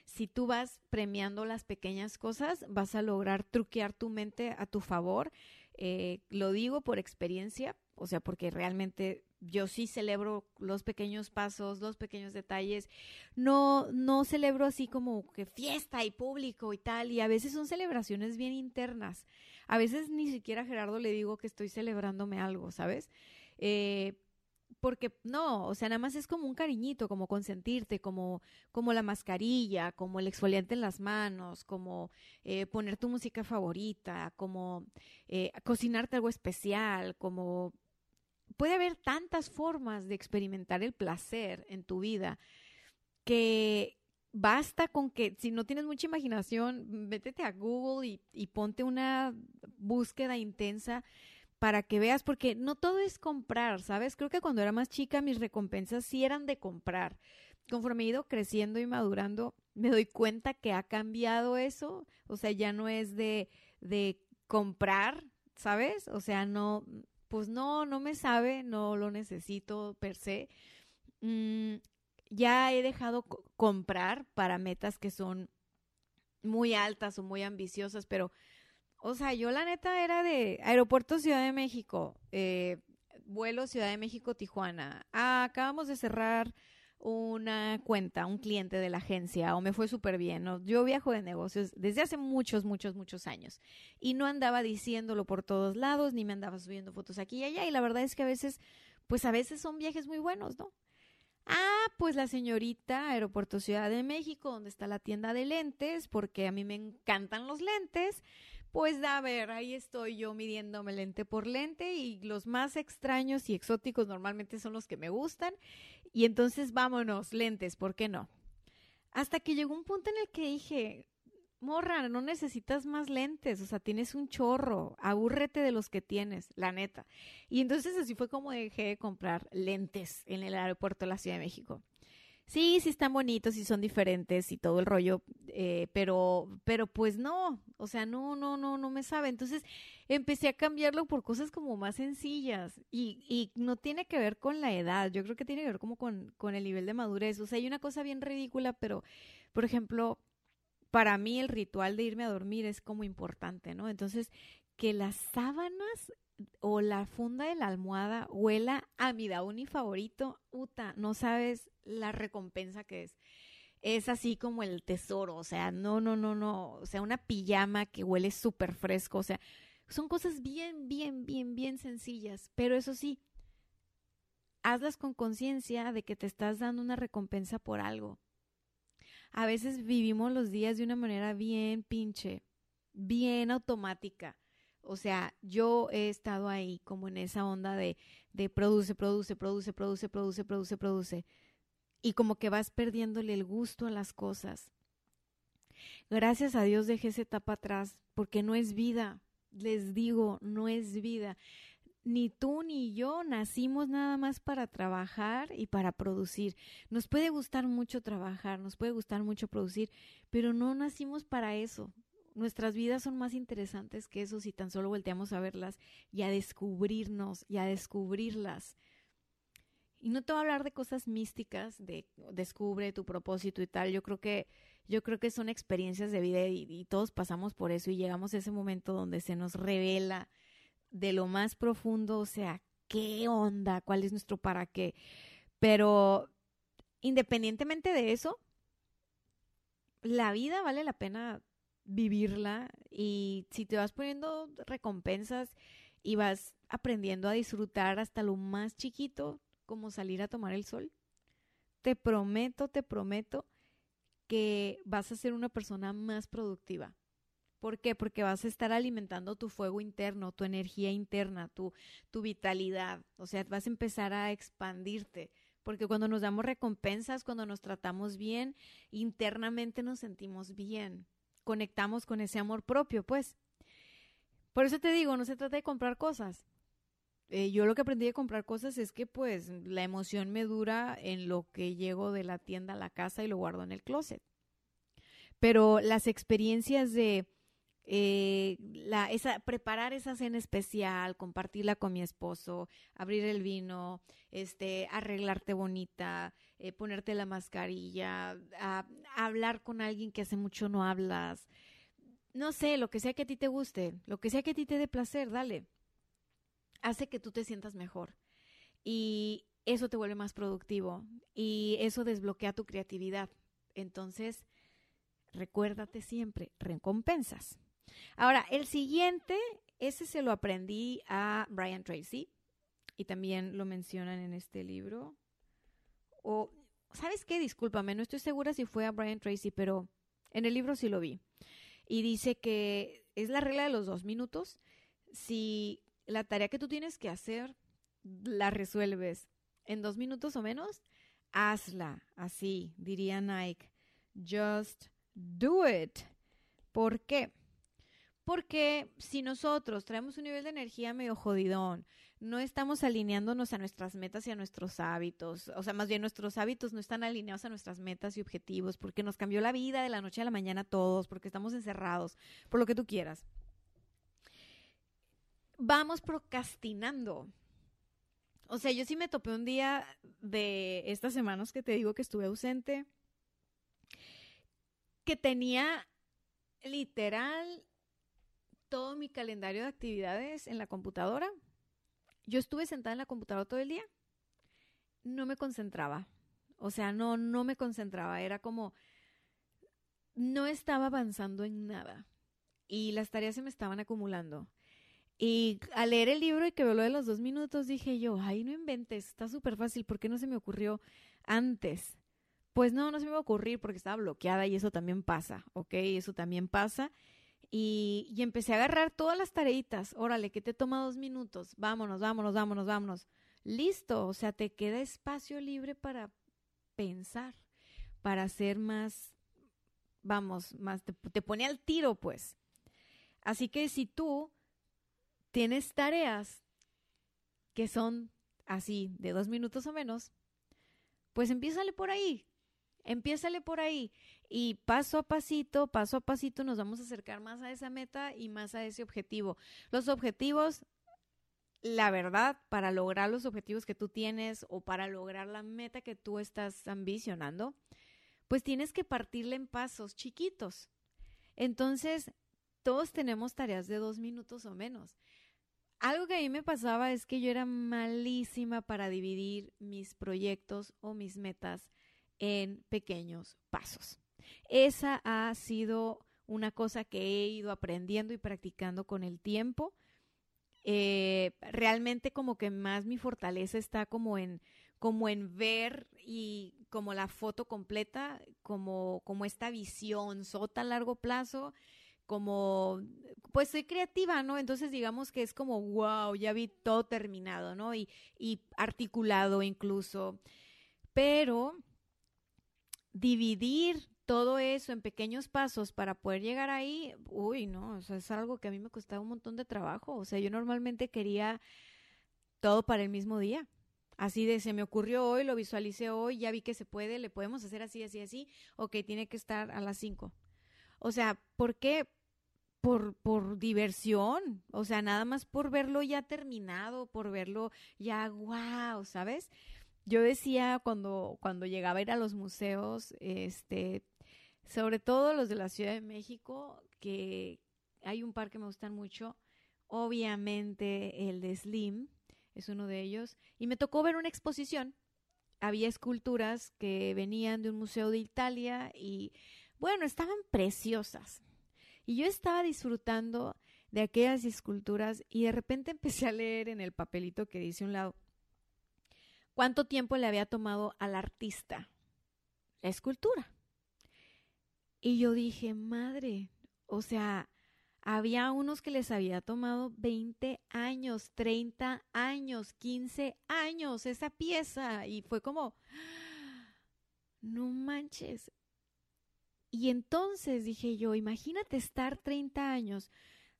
si tú vas premiando las pequeñas cosas, vas a lograr truquear tu mente a tu favor. Eh, lo digo por experiencia, o sea, porque realmente yo sí celebro los pequeños pasos, los pequeños detalles. No, no celebro así como que fiesta y público y tal. Y a veces son celebraciones bien internas. A veces ni siquiera a Gerardo le digo que estoy celebrándome algo, ¿sabes? Eh, porque no, o sea, nada más es como un cariñito, como consentirte, como, como la mascarilla, como el exfoliante en las manos, como eh, poner tu música favorita, como eh, cocinarte algo especial, como puede haber tantas formas de experimentar el placer en tu vida que basta con que si no tienes mucha imaginación, métete a Google y, ponte una búsqueda intensa para que veas, porque no todo es comprar, ¿sabes? Creo que cuando era más chica mis recompensas sí eran de comprar. Conforme he ido creciendo y madurando, me doy cuenta que ha cambiado eso. O sea, ya no es de, de comprar, ¿sabes? O sea, no, pues no, no me sabe, no lo necesito per se. Mm, ya he dejado comprar para metas que son muy altas o muy ambiciosas, pero o sea, yo la neta era de Aeropuerto Ciudad de México, eh, vuelo Ciudad de México-Tijuana. Ah, acabamos de cerrar una cuenta, un cliente de la agencia, o me fue súper bien. Yo viajo de negocios desde hace muchos, muchos, muchos años y no andaba diciéndolo por todos lados, ni me andaba subiendo fotos aquí y allá. Y la verdad es que a veces, pues a veces son viajes muy buenos, ¿no? Ah, pues la señorita Aeropuerto Ciudad de México, donde está la tienda de lentes, porque a mí me encantan los lentes. Pues a ver, ahí estoy yo midiéndome lente por lente y los más extraños y exóticos normalmente son los que me gustan. Y entonces vámonos, lentes, ¿por qué no? Hasta que llegó un punto en el que dije, morra, no necesitas más lentes, o sea, tienes un chorro, abúrrete de los que tienes, la neta. Y entonces así fue como dejé de comprar lentes en el aeropuerto de la Ciudad de México sí, sí están bonitos y son diferentes y todo el rollo, eh, pero, pero pues no, o sea, no, no, no, no me sabe. Entonces empecé a cambiarlo por cosas como más sencillas y, y no tiene que ver con la edad, yo creo que tiene que ver como con, con el nivel de madurez. O sea, hay una cosa bien ridícula, pero, por ejemplo, para mí el ritual de irme a dormir es como importante, ¿no? Entonces, que las sábanas o la funda de la almohada huela a mi Downy favorito, Uta, no sabes la recompensa que es. Es así como el tesoro, o sea, no, no, no, no, o sea, una pijama que huele súper fresco, o sea, son cosas bien, bien, bien, bien sencillas, pero eso sí, hazlas con conciencia de que te estás dando una recompensa por algo. A veces vivimos los días de una manera bien pinche, bien automática. O sea, yo he estado ahí como en esa onda de, de produce, produce, produce, produce, produce, produce, produce. Y como que vas perdiéndole el gusto a las cosas. Gracias a Dios dejé esa etapa atrás, porque no es vida. Les digo, no es vida. Ni tú ni yo nacimos nada más para trabajar y para producir. Nos puede gustar mucho trabajar, nos puede gustar mucho producir, pero no nacimos para eso nuestras vidas son más interesantes que eso si tan solo volteamos a verlas y a descubrirnos y a descubrirlas. Y no te voy a hablar de cosas místicas, de descubre tu propósito y tal. Yo creo que, yo creo que son experiencias de vida y, y todos pasamos por eso y llegamos a ese momento donde se nos revela de lo más profundo, o sea, qué onda, cuál es nuestro para qué. Pero independientemente de eso, la vida vale la pena vivirla y si te vas poniendo recompensas y vas aprendiendo a disfrutar hasta lo más chiquito, como salir a tomar el sol, te prometo, te prometo que vas a ser una persona más productiva. ¿Por qué? Porque vas a estar alimentando tu fuego interno, tu energía interna, tu, tu vitalidad. O sea, vas a empezar a expandirte. Porque cuando nos damos recompensas, cuando nos tratamos bien, internamente nos sentimos bien conectamos con ese amor propio, pues. Por eso te digo, no se trata de comprar cosas. Eh, yo lo que aprendí de comprar cosas es que pues la emoción me dura en lo que llego de la tienda a la casa y lo guardo en el closet. Pero las experiencias de eh, la, preparar esa cena especial, compartirla con mi esposo, abrir el vino, este, arreglarte bonita, eh, ponerte la mascarilla, hablar con alguien que hace mucho no hablas, no sé, lo que sea que a ti te guste, lo que sea que a ti te dé placer, dale. Hace que tú te sientas mejor. Y eso te vuelve más productivo y eso desbloquea tu creatividad. Entonces, recuérdate siempre, recompensas. Ahora, el siguiente, ese se lo aprendí a Brian Tracy y también lo mencionan en este libro. O, ¿sabes qué? Discúlpame, no estoy segura si fue a Brian Tracy, pero en el libro sí lo vi. Y dice que es la regla de los dos minutos. Si la tarea que tú tienes que hacer la resuelves en dos minutos o menos, hazla. Así, diría Nike. Just do it. ¿Por qué? Porque si nosotros traemos un nivel de energía medio jodidón, no estamos alineándonos a nuestras metas y a nuestros hábitos, o sea, más bien nuestros hábitos no están alineados a nuestras metas y objetivos, porque nos cambió la vida de la noche a la mañana todos, porque estamos encerrados, por lo que tú quieras. Vamos procrastinando. O sea, yo sí me topé un día de estas semanas que te digo que estuve ausente, que tenía literal todo mi calendario de actividades en la computadora. Yo estuve sentada en la computadora todo el día. No me concentraba. O sea, no, no me concentraba. Era como, no estaba avanzando en nada. Y las tareas se me estaban acumulando. Y al leer el libro y que veo de los dos minutos, dije yo, ay, no inventes, está súper fácil, ¿por qué no se me ocurrió antes? Pues no, no se me va a ocurrir porque estaba bloqueada y eso también pasa, ¿ok? Eso también pasa. Y, empecé a agarrar todas las tareitas. Órale, que te toma dos minutos. Vámonos, vámonos, vámonos, vámonos. Listo. O sea, te queda espacio libre para pensar, para hacer más, vamos, más, te, te pone al tiro, pues. Así que si tú tienes tareas que son así, de dos minutos o menos, pues empiézale por ahí. Empiézale por ahí y paso a pasito, paso a pasito nos vamos a acercar más a esa meta y más a ese objetivo. Los objetivos, la verdad, para lograr los objetivos que tú tienes o para lograr la meta que tú estás ambicionando, pues tienes que partirle en pasos chiquitos. Entonces, todos tenemos tareas de dos minutos o menos. Algo que a mí me pasaba es que yo era malísima para dividir mis proyectos o mis metas en pequeños pasos. Esa ha sido una cosa que he ido aprendiendo y practicando con el tiempo. Eh, realmente como que más mi fortaleza está como en como en ver y como la foto completa, como, como esta visión sota a largo plazo, como, pues soy creativa, ¿no? Entonces digamos que es como, wow, ya vi todo terminado, ¿no? Y, y articulado incluso. Pero dividir todo eso en pequeños pasos para poder llegar ahí, uy, no, eso es algo que a mí me costaba un montón de trabajo. O sea, yo normalmente quería todo para el mismo día. Así de, se me ocurrió hoy, lo visualicé hoy, ya vi que se puede, le podemos hacer así, así, así, ok, tiene que estar a las cinco. O sea, ¿por qué? Por, por diversión, o sea, nada más por verlo ya terminado, por verlo ya, wow, ¿sabes? yo decía cuando, cuando llegaba a ir a los museos, este, sobre todo los de la Ciudad de México, que hay un par que me gustan mucho, obviamente el de Slim es uno de ellos, y me tocó ver una exposición. Había esculturas que venían de un museo de Italia y, bueno, estaban preciosas. Y yo estaba disfrutando de aquellas esculturas y de repente empecé a leer en el papelito que dice un lado, cuánto tiempo le había tomado al artista la escultura. Y yo dije, madre, o sea, había unos que les había tomado 20 años, 30 años, 15 años esa pieza. Y fue como, no manches. Y entonces dije yo, imagínate estar 30 años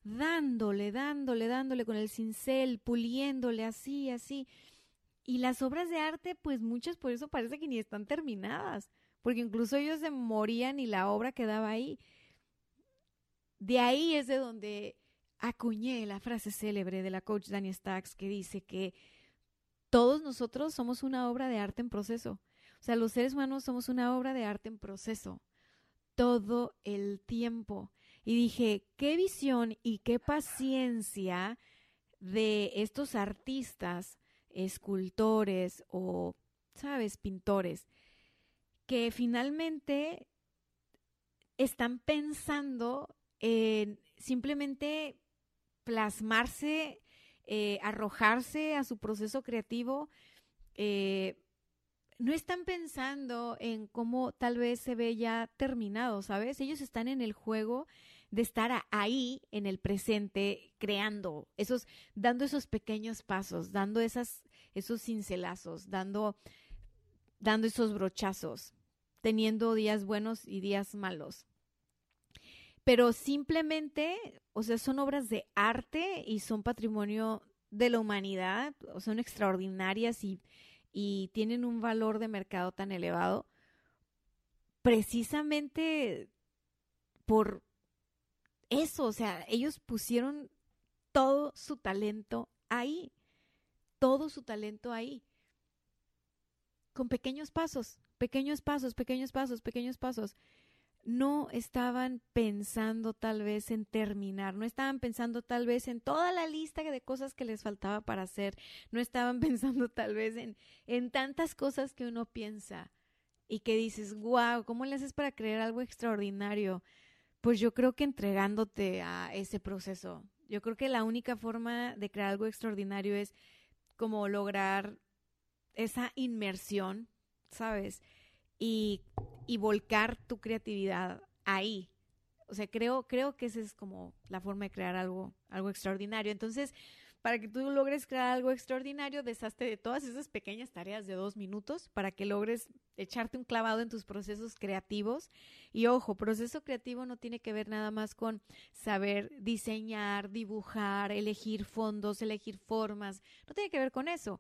dándole, dándole, dándole con el cincel, puliéndole así, así. Y las obras de arte, pues muchas por eso parece que ni están terminadas, porque incluso ellos se morían y la obra quedaba ahí. de ahí es de donde acuñé la frase célebre de la coach Dani Stacks que dice que todos nosotros somos una obra de arte en proceso. O sea, los seres humanos somos una obra de arte en proceso todo el tiempo. Y dije, qué visión y qué paciencia de estos artistas, escultores o, sabes, pintores, que finalmente están pensando en simplemente plasmarse, eh, arrojarse a su proceso creativo. Eh, no están pensando en cómo tal vez se ve ya terminado, ¿sabes? Ellos están en el juego de estar ahí en el presente creando, esos dando esos pequeños pasos, dando esos cincelazos, dando dando esos brochazos, teniendo días buenos y días malos. Pero simplemente, o sea, son obras de arte y son patrimonio de la humanidad, son extraordinarias y y tienen un valor de mercado tan elevado precisamente por eso, o sea, ellos pusieron todo su talento ahí, todo su talento ahí, con pequeños pasos, pequeños pasos, pequeños pasos, pequeños pasos no estaban pensando tal vez en terminar, no estaban pensando tal vez en toda la lista de cosas que les faltaba para hacer, no estaban pensando tal vez en, en tantas cosas que uno piensa y que dices, wow, ¿cómo le haces para creer algo extraordinario? Pues yo creo que entregándote a ese proceso. Yo creo que la única forma de crear algo extraordinario es como lograr esa inmersión, ¿sabes? y, volcar tu creatividad ahí. O sea, creo, creo que esa es como la forma de crear algo, algo extraordinario. Entonces, para que tú logres crear algo extraordinario, deshazte de todas esas pequeñas tareas de dos minutos para que logres echarte un clavado en tus procesos creativos. Y ojo, proceso creativo no tiene que ver nada más con saber diseñar, dibujar, elegir fondos, elegir formas. No tiene que ver con eso.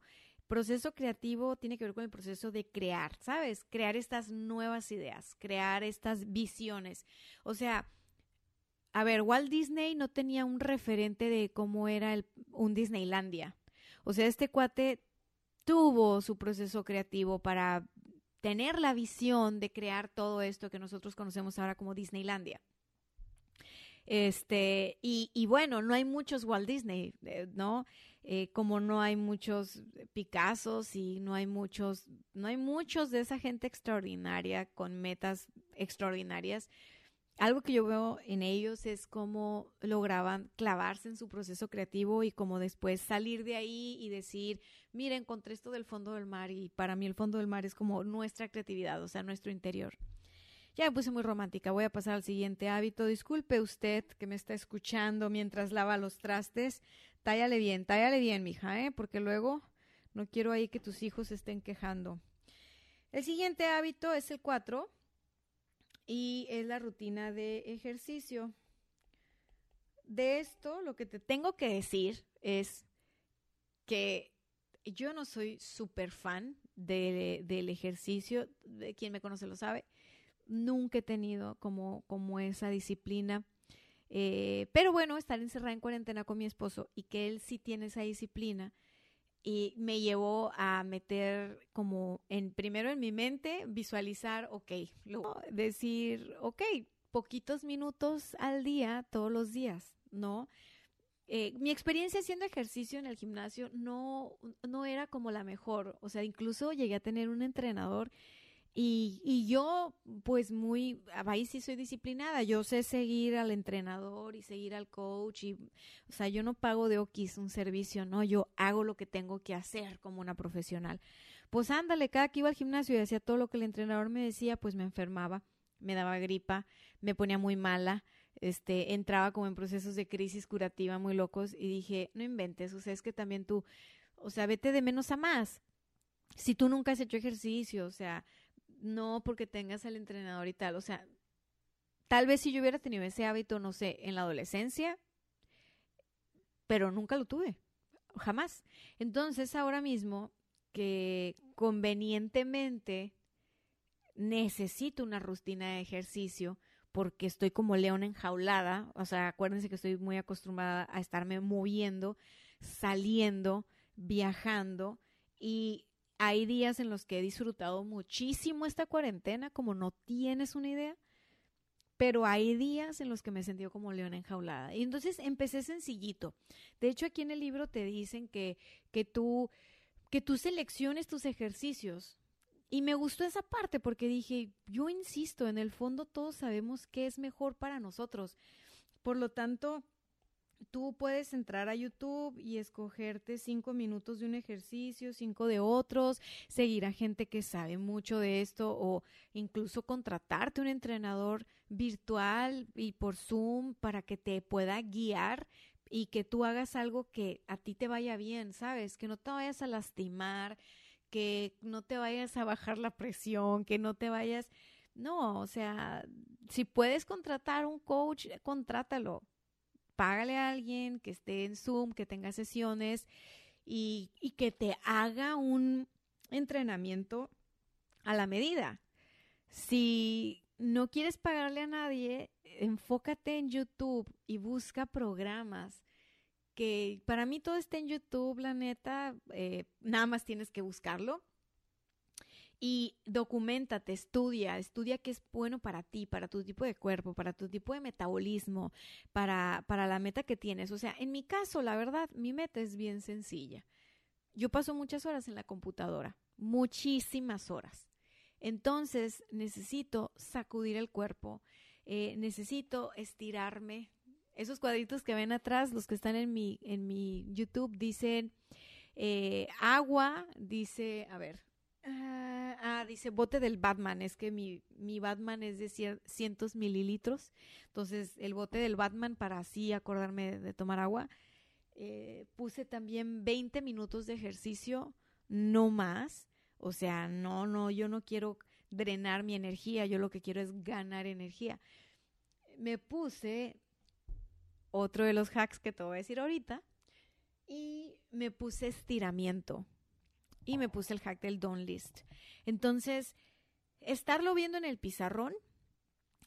Proceso creativo tiene que ver con el proceso de crear, ¿sabes? Crear estas nuevas ideas, crear estas visiones. O sea, a ver, Walt Disney no tenía un referente de cómo era un Disneylandia. O sea, este cuate tuvo su proceso creativo para tener la visión de crear todo esto que nosotros conocemos ahora como Disneylandia. Este, y, y bueno, no hay muchos Walt Disney, eh, ¿no? Eh, como no hay muchos Picassos y no hay muchos, no hay muchos de esa gente extraordinaria con metas extraordinarias. Algo que yo veo en ellos es cómo lograban clavarse en su proceso creativo y como después salir de ahí y decir, mira, encontré esto del fondo del mar y para mí el fondo del mar es como nuestra creatividad, o sea, nuestro interior. Ya me puse muy romántica, voy a pasar al siguiente hábito. Disculpe usted que me está escuchando mientras lava los trastes tállale bien, tállale bien, mija, ¿eh? Porque luego no quiero ahí que tus hijos estén quejando. El siguiente hábito es el 4 y es la rutina de ejercicio. De esto, lo que te tengo que decir es que yo no soy súper fan del ejercicio, de quien me conoce lo sabe. Nunca he tenido como, como esa disciplina. Eh, pero bueno, estar encerrada en cuarentena con mi esposo y que él sí tiene esa disciplina y me llevó a meter como en primero en mi mente visualizar, ok, decir, ok, poquitos minutos al día, todos los días, ¿no? Eh, mi experiencia haciendo ejercicio en el gimnasio no, no era como la mejor, o sea, incluso llegué a tener un entrenador y, y, yo, pues muy, ahí sí soy disciplinada, yo sé seguir al entrenador y seguir al coach y, o sea, yo no pago de Oquis un servicio, no, yo hago lo que tengo que hacer como una profesional. Pues ándale, cada que iba al gimnasio y hacía todo lo que el entrenador me decía, pues me enfermaba, me daba gripa, me ponía muy mala, este, entraba como en procesos de crisis curativa muy locos y dije, no inventes, o sea, es que también tú, o sea, vete de menos a más. Si tú nunca has hecho ejercicio, o sea, no porque tengas al entrenador y tal. O sea, tal vez si yo hubiera tenido ese hábito, no sé, en la adolescencia, pero nunca lo tuve, jamás. Entonces, ahora mismo que convenientemente necesito una rutina de ejercicio, porque estoy como león enjaulada, o sea, acuérdense que estoy muy acostumbrada a estarme moviendo, saliendo, viajando y hay días en los que he disfrutado muchísimo esta cuarentena, como no tienes una idea, pero hay días en los que me he sentido como león enjaulada. Y entonces empecé sencillito. De hecho, aquí en el libro te dicen que, que tú que tú selecciones tus ejercicios y me gustó esa parte porque dije, yo insisto, en el fondo todos sabemos qué es mejor para nosotros. Por lo tanto, tú puedes entrar a YouTube y escogerte cinco minutos de un ejercicio, cinco de otros, seguir a gente que sabe mucho de esto o incluso contratarte un entrenador virtual y por Zoom para que te pueda guiar y que tú hagas algo que a ti te vaya bien, ¿sabes? Que no te vayas a lastimar, que no te vayas a bajar la presión, que no te vayas... No, o sea, si puedes contratar un coach, contrátalo. Págale a alguien que esté en Zoom, que tenga sesiones y, que te haga un entrenamiento a la medida. Si no quieres pagarle a nadie, enfócate en YouTube y busca programas que para mí todo está en YouTube, la neta, eh, nada más tienes que buscarlo. Y documentate, estudia, estudia qué es bueno para ti, para tu tipo de cuerpo, para tu tipo de metabolismo, para, para la meta que tienes. O sea, en mi caso, la verdad, mi meta es bien sencilla. Yo paso muchas horas en la computadora, muchísimas horas. Entonces necesito sacudir el cuerpo, eh, necesito estirarme, esos cuadritos que ven atrás, los que están en mi, en mi YouTube, dicen eh, agua, dice, a ver, ah, ah, dice bote del Batman, es que mi, mi Batman es de cientos mililitros, entonces el bote del Batman para así acordarme de tomar agua. Eh, puse también 20 minutos de ejercicio, no más. O sea, no, no, yo no quiero drenar mi energía, yo lo que quiero es ganar energía. Me puse otro de los hacks que te voy a decir ahorita. Y me puse estiramiento. Y me puse el hack del don't list. Entonces, estarlo viendo en el pizarrón,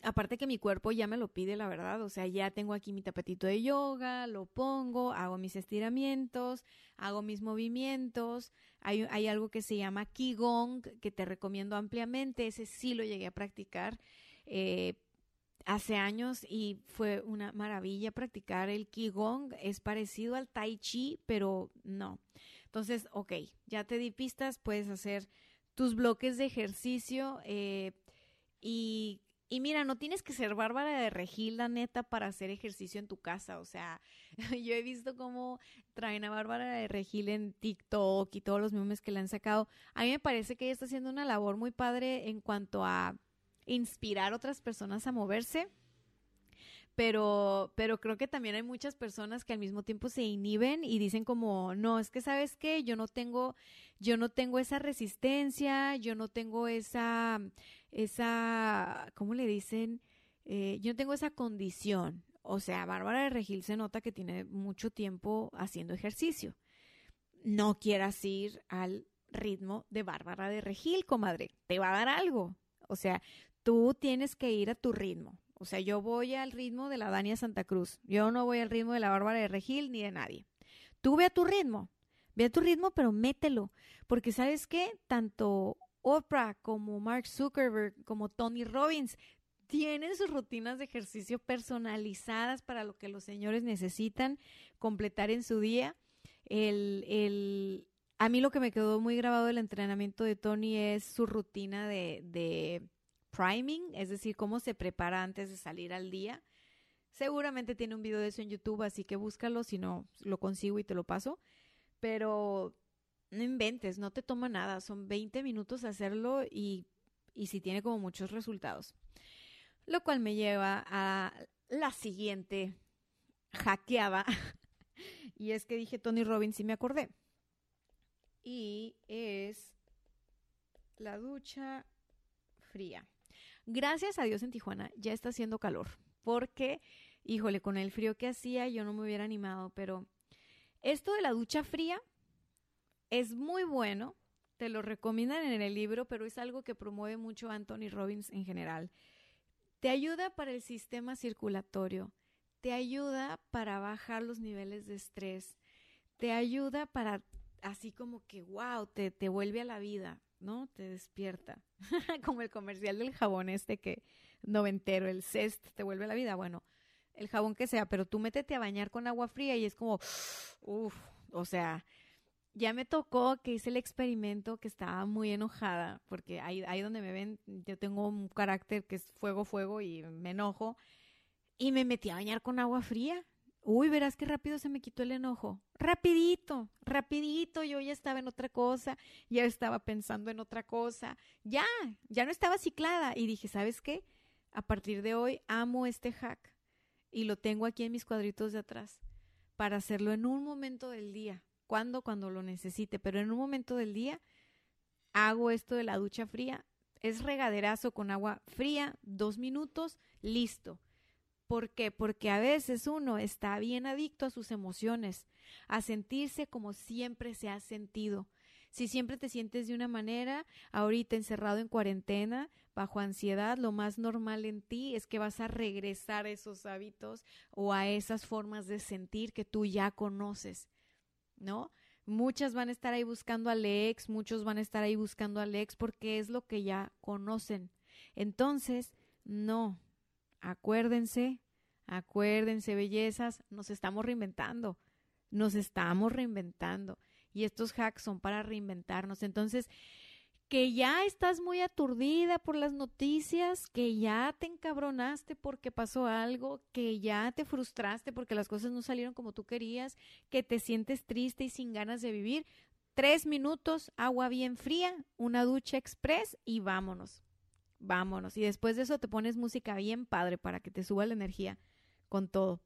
aparte que mi cuerpo ya me lo pide, la verdad. O sea, ya tengo aquí mi tapetito de yoga, lo pongo, hago mis estiramientos, hago mis movimientos. Hay, hay algo que se llama Qigong, que te recomiendo ampliamente. Ese sí lo llegué a practicar. Eh, hace años y fue una maravilla practicar el Qigong. Es parecido al Tai Chi, pero no. Entonces, ok, ya te di pistas, puedes hacer tus bloques de ejercicio eh, y, y, mira, no tienes que ser bárbara de regil, la neta, para hacer ejercicio en tu casa. O sea, yo he visto cómo traen a Bárbara de Regil en TikTok y todos los memes que le han sacado. A mí me parece que ella está haciendo una labor muy padre en cuanto a inspirar a otras personas a moverse. Pero, pero creo que también hay muchas personas que al mismo tiempo se inhiben y dicen como, no, es que sabes qué, yo no tengo, yo no tengo esa resistencia, yo no tengo esa, esa, ¿cómo le dicen? Eh, yo no tengo esa condición. O sea, Bárbara de Regil se nota que tiene mucho tiempo haciendo ejercicio. No quieras ir al ritmo de Bárbara de Regil, comadre. Te va a dar algo. O sea, tú tienes que ir a tu ritmo. O sea, yo voy al ritmo de la Dania Santa Cruz. Yo no voy al ritmo de la Bárbara de Regil ni de nadie. Tú ve a tu ritmo. Ve a tu ritmo, pero mételo. Porque sabes qué? Tanto Oprah como Mark Zuckerberg como Tony Robbins tienen sus rutinas de ejercicio personalizadas para lo que los señores necesitan completar en su día. El, el, a mí lo que me quedó muy grabado del entrenamiento de Tony es su rutina de, de priming, es decir, cómo se prepara antes de salir al día. Seguramente tiene un video de eso en YouTube, así que búscalo, si no, lo consigo y te lo paso. Pero no inventes, no te toma nada, son 20 minutos hacerlo y, y si tiene como muchos resultados. Lo cual me lleva a la siguiente hackeada. y es que dije Tony Robbins y me acordé. Y es la ducha fría. Gracias a Dios en Tijuana ya está haciendo calor, porque, híjole, con el frío que hacía yo no me hubiera animado, pero esto de la ducha fría es muy bueno, te lo recomiendan en el libro, pero es algo que promueve mucho Anthony Robbins en general. te ayuda para el sistema circulatorio, te ayuda para bajar los niveles de estrés, te ayuda para así como que, wow, te, te vuelve a la vida, ¿no? Te despierta. como el comercial del jabón este que noventero, el cest, te vuelve la vida. Bueno, el jabón que sea, pero tú métete a bañar con agua fría y es como, uff, o sea, ya me tocó que hice el experimento que estaba muy enojada, porque ahí, ahí donde me ven, yo tengo un carácter que es fuego, fuego y me enojo, y me metí a bañar con agua fría. Uy, verás qué rápido se me quitó el enojo. Rapidito, rapidito, yo ya estaba en otra cosa, ya estaba pensando en otra cosa, ya, ya no estaba ciclada. Y dije, ¿sabes qué? A partir de hoy amo este hack y lo tengo aquí en mis cuadritos de atrás para hacerlo en un momento del día cuando, cuando lo necesite, pero en un momento del día hago esto de la ducha fría. Es regaderazo con agua fría, dos minutos, listo. ¿Por qué? Porque a veces uno está bien adicto a sus emociones, a sentirse como siempre se ha sentido. Si siempre te sientes de una manera, ahorita encerrado en cuarentena, bajo ansiedad, lo más normal en ti es que vas a regresar a esos hábitos o a esas formas de sentir que tú ya conoces. ¿no? Muchas van a estar ahí buscando al ex, muchos van a estar ahí buscando al ex porque es lo que ya conocen. Entonces, no, acuérdense, acuérdense, bellezas, nos estamos reinventando, nos estamos reinventando y estos hacks son para reinventarnos. Entonces, que ya estás muy aturdida por las noticias, que ya te encabronaste porque pasó algo, que ya te frustraste porque las cosas no salieron como tú querías, que te sientes triste y sin ganas de vivir, tres minutos, agua bien fría, una ducha express y vámonos. Vámonos. Y después de eso te pones música bien padre para que te suba la energía con todo.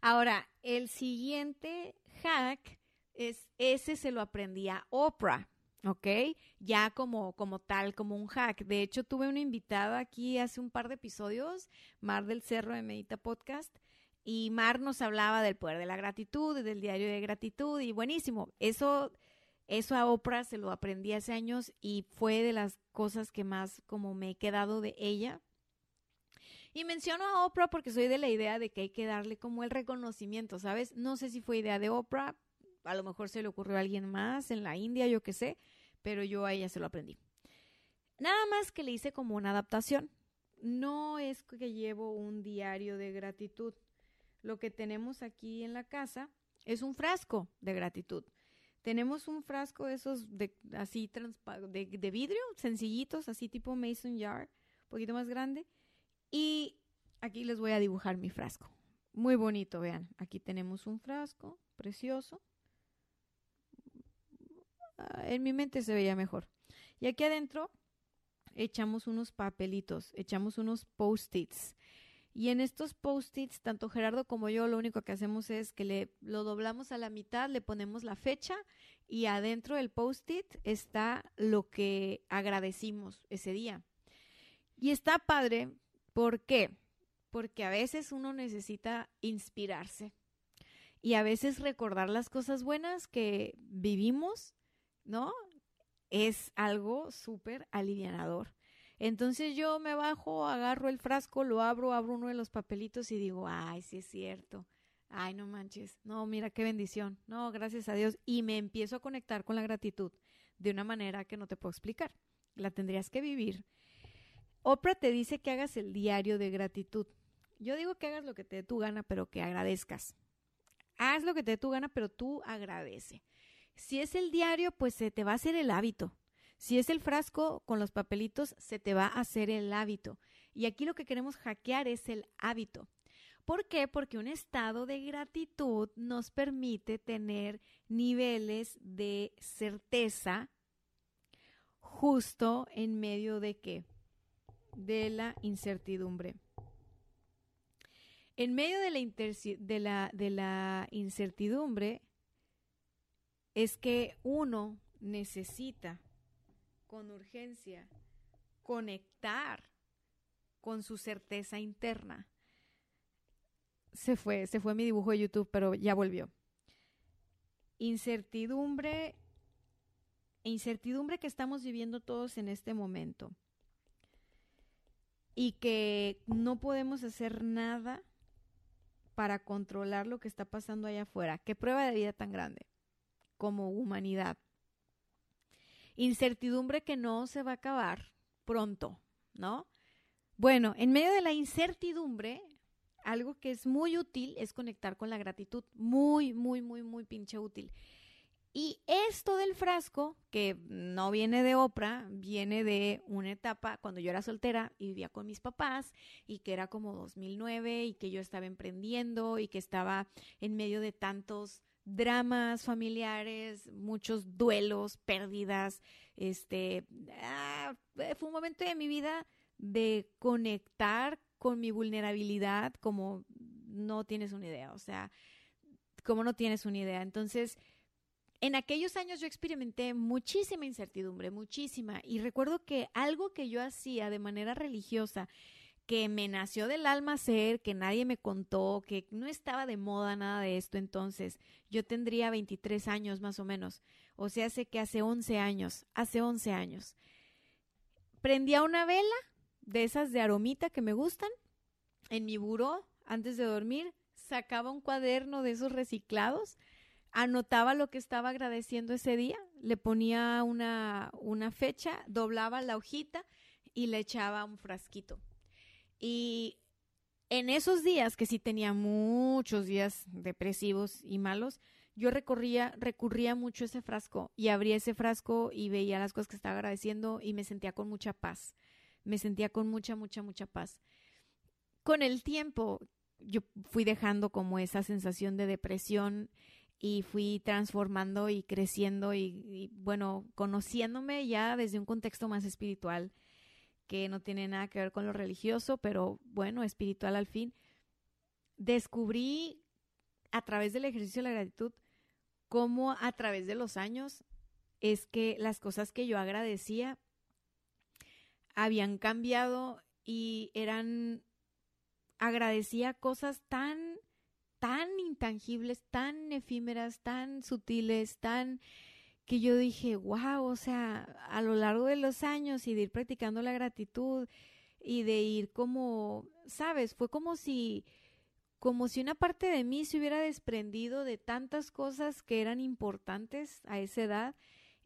Ahora, el siguiente hack es ese se lo aprendí a Oprah. ¿ok? Ya como, como tal, como un hack. De hecho, tuve una invitada aquí hace un par de episodios, Mar del Cerro de Medita Podcast, y Mar nos hablaba del poder de la gratitud y del diario de gratitud, y buenísimo. Eso, eso a Oprah se lo aprendí hace años y fue de las cosas que más como me he quedado de ella. Y menciono a Oprah porque soy de la idea de que hay que darle como el reconocimiento, ¿sabes? No sé si fue idea de Oprah, a lo mejor se le ocurrió a alguien más en la India, yo qué sé, pero yo a ella se lo aprendí. Nada más que le hice como una adaptación. No es que llevo un diario de gratitud. Lo que tenemos aquí en la casa es un frasco de gratitud. Tenemos un frasco de esos de, así de, vidrio, sencillitos, así tipo mason jar, un poquito más grande. Y aquí les voy a dibujar mi frasco. Muy bonito, vean. Aquí tenemos un frasco precioso. Ah, en mi mente se veía mejor. Y aquí adentro echamos unos papelitos, echamos unos post-its. Y en estos post-its, tanto Gerardo como yo, lo único que hacemos es que le, lo doblamos a la mitad, le ponemos la fecha y adentro del post-it está lo que agradecimos ese día. Y está padre, ¿por qué? Porque a veces uno necesita inspirarse y a veces recordar las cosas buenas que vivimos ¿no? Es algo súper alivianador. Entonces yo me bajo, agarro el frasco, lo abro, abro uno de los papelitos y digo, ay, sí es cierto. Ay, no manches. No, mira qué bendición. No, gracias a Dios. Y me empiezo a conectar con la gratitud de una manera que no te puedo explicar. La tendrías que vivir. Oprah te dice que hagas el diario de gratitud. Yo digo que hagas lo que te dé tu gana, pero que agradezcas. Haz lo que te dé tu gana, pero tú agradece. Si es el diario, pues se te va a hacer el hábito. Si es el frasco con los papelitos, se te va a hacer el hábito. Y aquí lo que queremos hackear es el hábito. ¿Por qué? Porque un estado de gratitud nos permite tener niveles de certeza justo en medio de qué? De la incertidumbre. En medio de la, de la, de la incertidumbre es que uno necesita con urgencia conectar con su certeza interna. Se fue, se fue mi dibujo de YouTube, pero ya volvió. Incertidumbre, incertidumbre que estamos viviendo todos en este momento. y que no podemos hacer nada para controlar lo que está pasando allá afuera. ¿Qué prueba de vida tan grande como humanidad? Incertidumbre que no se va a acabar pronto, ¿no? Bueno, en medio de la incertidumbre, algo que es muy útil es conectar con la gratitud. Muy, muy, muy, muy pinche útil. Y esto del frasco, que no viene de Oprah, viene de una etapa cuando yo era soltera y vivía con mis papás y que era como 2009 y que yo estaba emprendiendo y que estaba en medio de tantos dramas familiares, muchos duelos, pérdidas, este, ah, fue un momento de mi vida de conectar con mi vulnerabilidad como no tienes una idea, o sea, como no tienes una idea. Entonces, en aquellos años yo experimenté muchísima incertidumbre, muchísima, y recuerdo que algo que yo hacía de manera religiosa, que me nació del alma ser, que nadie me contó, que no estaba de moda nada de esto entonces, yo tendría 23 años más o menos, o sea, hace que hace 11 años, hace 11 años, prendía una vela de esas de aromita que me gustan en mi buró antes de dormir, sacaba un cuaderno de esos reciclados, anotaba lo que estaba agradeciendo ese día, le ponía una, una fecha, doblaba la hojita y le echaba un frasquito. Y en esos días, que sí tenía muchos días depresivos y malos, yo recorría, recurría mucho a ese frasco y abría ese frasco y veía las cosas que estaba agradeciendo y me sentía con mucha paz. Me sentía con mucha, mucha, mucha paz. Con el tiempo, yo fui dejando como esa sensación de depresión y fui transformando y creciendo y, bueno, conociéndome ya desde un contexto más espiritual que no tiene nada que ver con lo religioso, pero bueno, espiritual al fin. Descubrí a través del ejercicio de la gratitud cómo a través de los años es que las cosas que yo agradecía habían cambiado y eran agradecía cosas tan tan intangibles, tan efímeras, tan sutiles, tan que yo dije, wow, o sea, a lo largo de los años y de ir practicando la gratitud y de ir como, sabes, fue como si como si una parte de mí se hubiera desprendido de tantas cosas que eran importantes a esa edad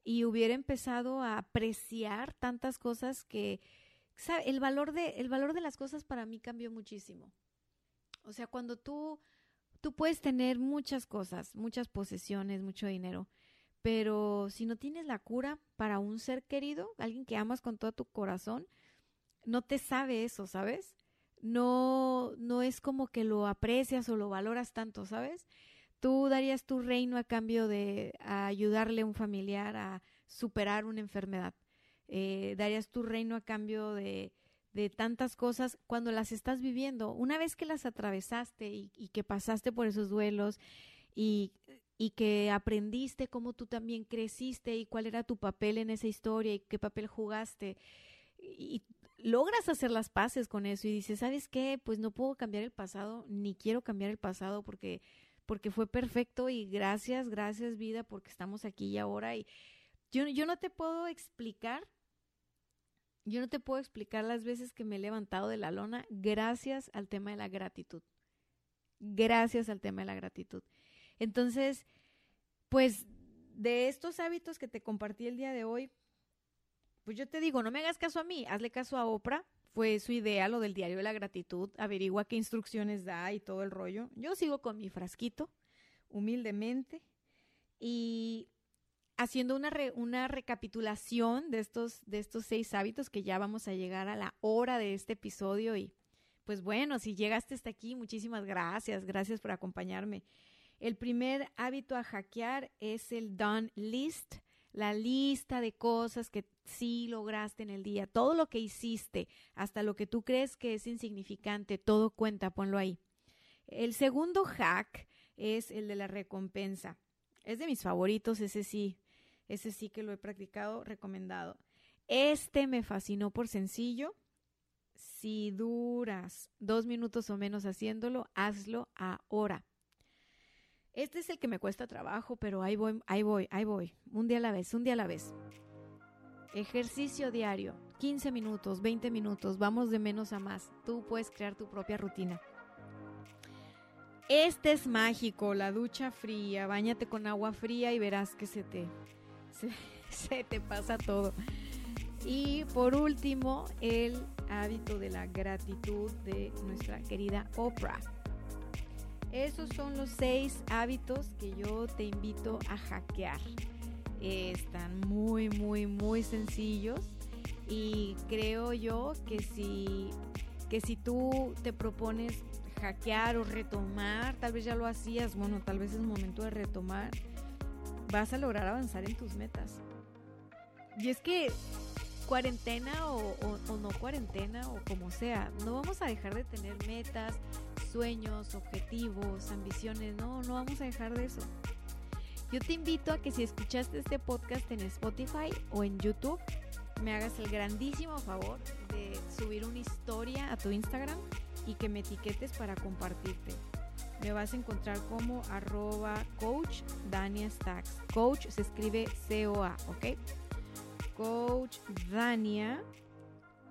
y hubiera empezado a apreciar tantas cosas que el valor de el valor de las cosas para mí cambió muchísimo. O sea, cuando tú tú puedes tener muchas cosas, muchas posesiones, mucho dinero, pero si no tienes la cura para un ser querido, alguien que amas con todo tu corazón, no te sabe eso, ¿sabes? No, no es como que lo aprecias o lo valoras tanto, ¿sabes? Tú darías tu reino a cambio de ayudarle a un familiar a superar una enfermedad. Eh, darías tu reino a cambio de, de tantas cosas cuando las estás viviendo. Una vez que las atravesaste y, que pasaste por esos duelos y, y, que aprendiste cómo tú también creciste y cuál era tu papel en esa historia y qué papel jugaste y logras hacer las paces con eso y dices, ¿sabes qué? Pues no puedo cambiar el pasado, ni quiero cambiar el pasado porque porque fue perfecto y gracias, gracias vida porque estamos aquí y ahora y yo, yo no te puedo explicar yo no te puedo explicar las veces que me he levantado de la lona gracias al tema de la gratitud. Gracias al tema de la gratitud. Entonces, pues de estos hábitos que te compartí el día de hoy, pues yo te digo, no me hagas caso a mí, hazle caso a Oprah. Fue su idea lo del diario de la gratitud, averigua qué instrucciones da y todo el rollo. Yo sigo con mi frasquito, humildemente, y haciendo una, una recapitulación de estos, de estos seis hábitos que ya vamos a llegar a la hora de este episodio y pues bueno, si llegaste hasta aquí, muchísimas gracias, gracias por acompañarme. El primer hábito a hackear es el done list, la lista de cosas que sí lograste en el día, todo lo que hiciste, hasta lo que tú crees que es insignificante, todo cuenta, ponlo ahí. El segundo hack es el de la recompensa. Es de mis favoritos, ese sí, ese sí que lo he practicado, recomendado. Este me fascinó por sencillo. Si duras dos minutos o menos haciéndolo, hazlo ahora. Este es el que me cuesta trabajo, pero ahí voy, ahí voy, ahí voy. Un día a la vez, un día a la vez. Ejercicio diario, 15 minutos, 20 minutos, vamos de menos a más. Tú puedes crear tu propia rutina. Este es mágico, la ducha fría, bañate con agua fría y verás que se te, se, te pasa todo. Y por último, el hábito de la gratitud de nuestra querida Oprah. Esos son los seis hábitos que yo te invito a hackear. están muy, muy, muy sencillos y creo yo que si, que si tú te propones hackear o retomar, tal vez ya lo hacías, bueno, tal vez es momento de retomar, vas a lograr avanzar en tus metas. Y es que cuarentena o, no cuarentena o como sea, no vamos a dejar de tener metas, sueños, objetivos, ambiciones, no, no vamos a dejar de eso. Yo te invito a que si escuchaste este podcast en Spotify o en YouTube, me hagas el grandísimo favor de subir una historia a tu Instagram y que me etiquetes para compartirte. Me vas a encontrar como arroba coach Dania. Coach se escribe C-O-A, ¿ok? Coach Dania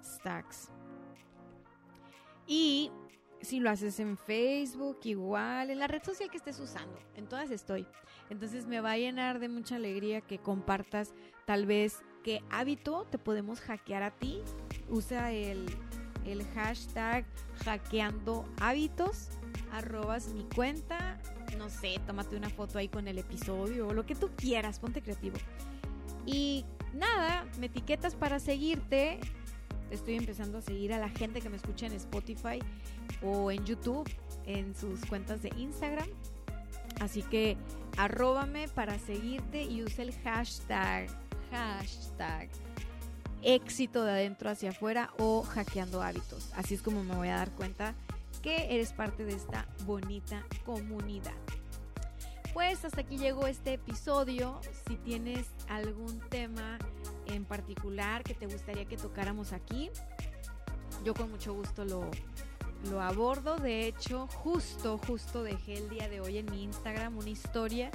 Stacks. Y si lo haces en Facebook, igual, en la red social que estés usando, en todas estoy. Entonces me va a llenar de mucha alegría que compartas tal vez qué hábito te podemos hackear a ti. Usa el el hashtag hackeando hábitos, arrobas mi cuenta, no sé, tómate una foto ahí con el episodio o lo que tú quieras, ponte creativo. Y nada, me etiquetas para seguirte. Estoy empezando a seguir a la gente que me escucha en Spotify o en YouTube, en sus cuentas de Instagram. Así que arróbame para seguirte y use el hashtag, hashtag éxito de adentro hacia afuera o hackeando hábitos. Así es como me voy a dar cuenta que eres parte de esta bonita comunidad. Pues hasta aquí llegó este episodio. Si tienes algún tema en particular que te gustaría que tocáramos aquí, yo con mucho gusto lo, lo abordo. De hecho, justo, justo dejé el día de hoy en mi Instagram una historia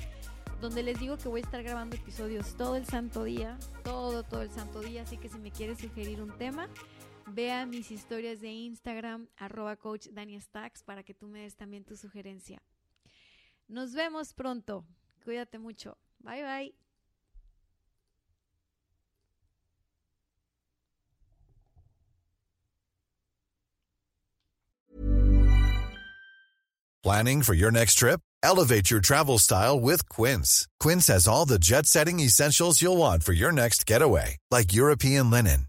donde les digo que voy a estar grabando episodios todo el santo día, todo, todo el santo día, así que si me quieres sugerir un tema, vea mis historias de Instagram, arroba coach Dani Stacks, para que tú me des también tu sugerencia. Nos vemos pronto. Cuídate mucho. Bye bye. Planning for your next trip? Elevate your travel style with Quince. Quince has all the jet setting essentials you'll want for your next getaway, like European linen,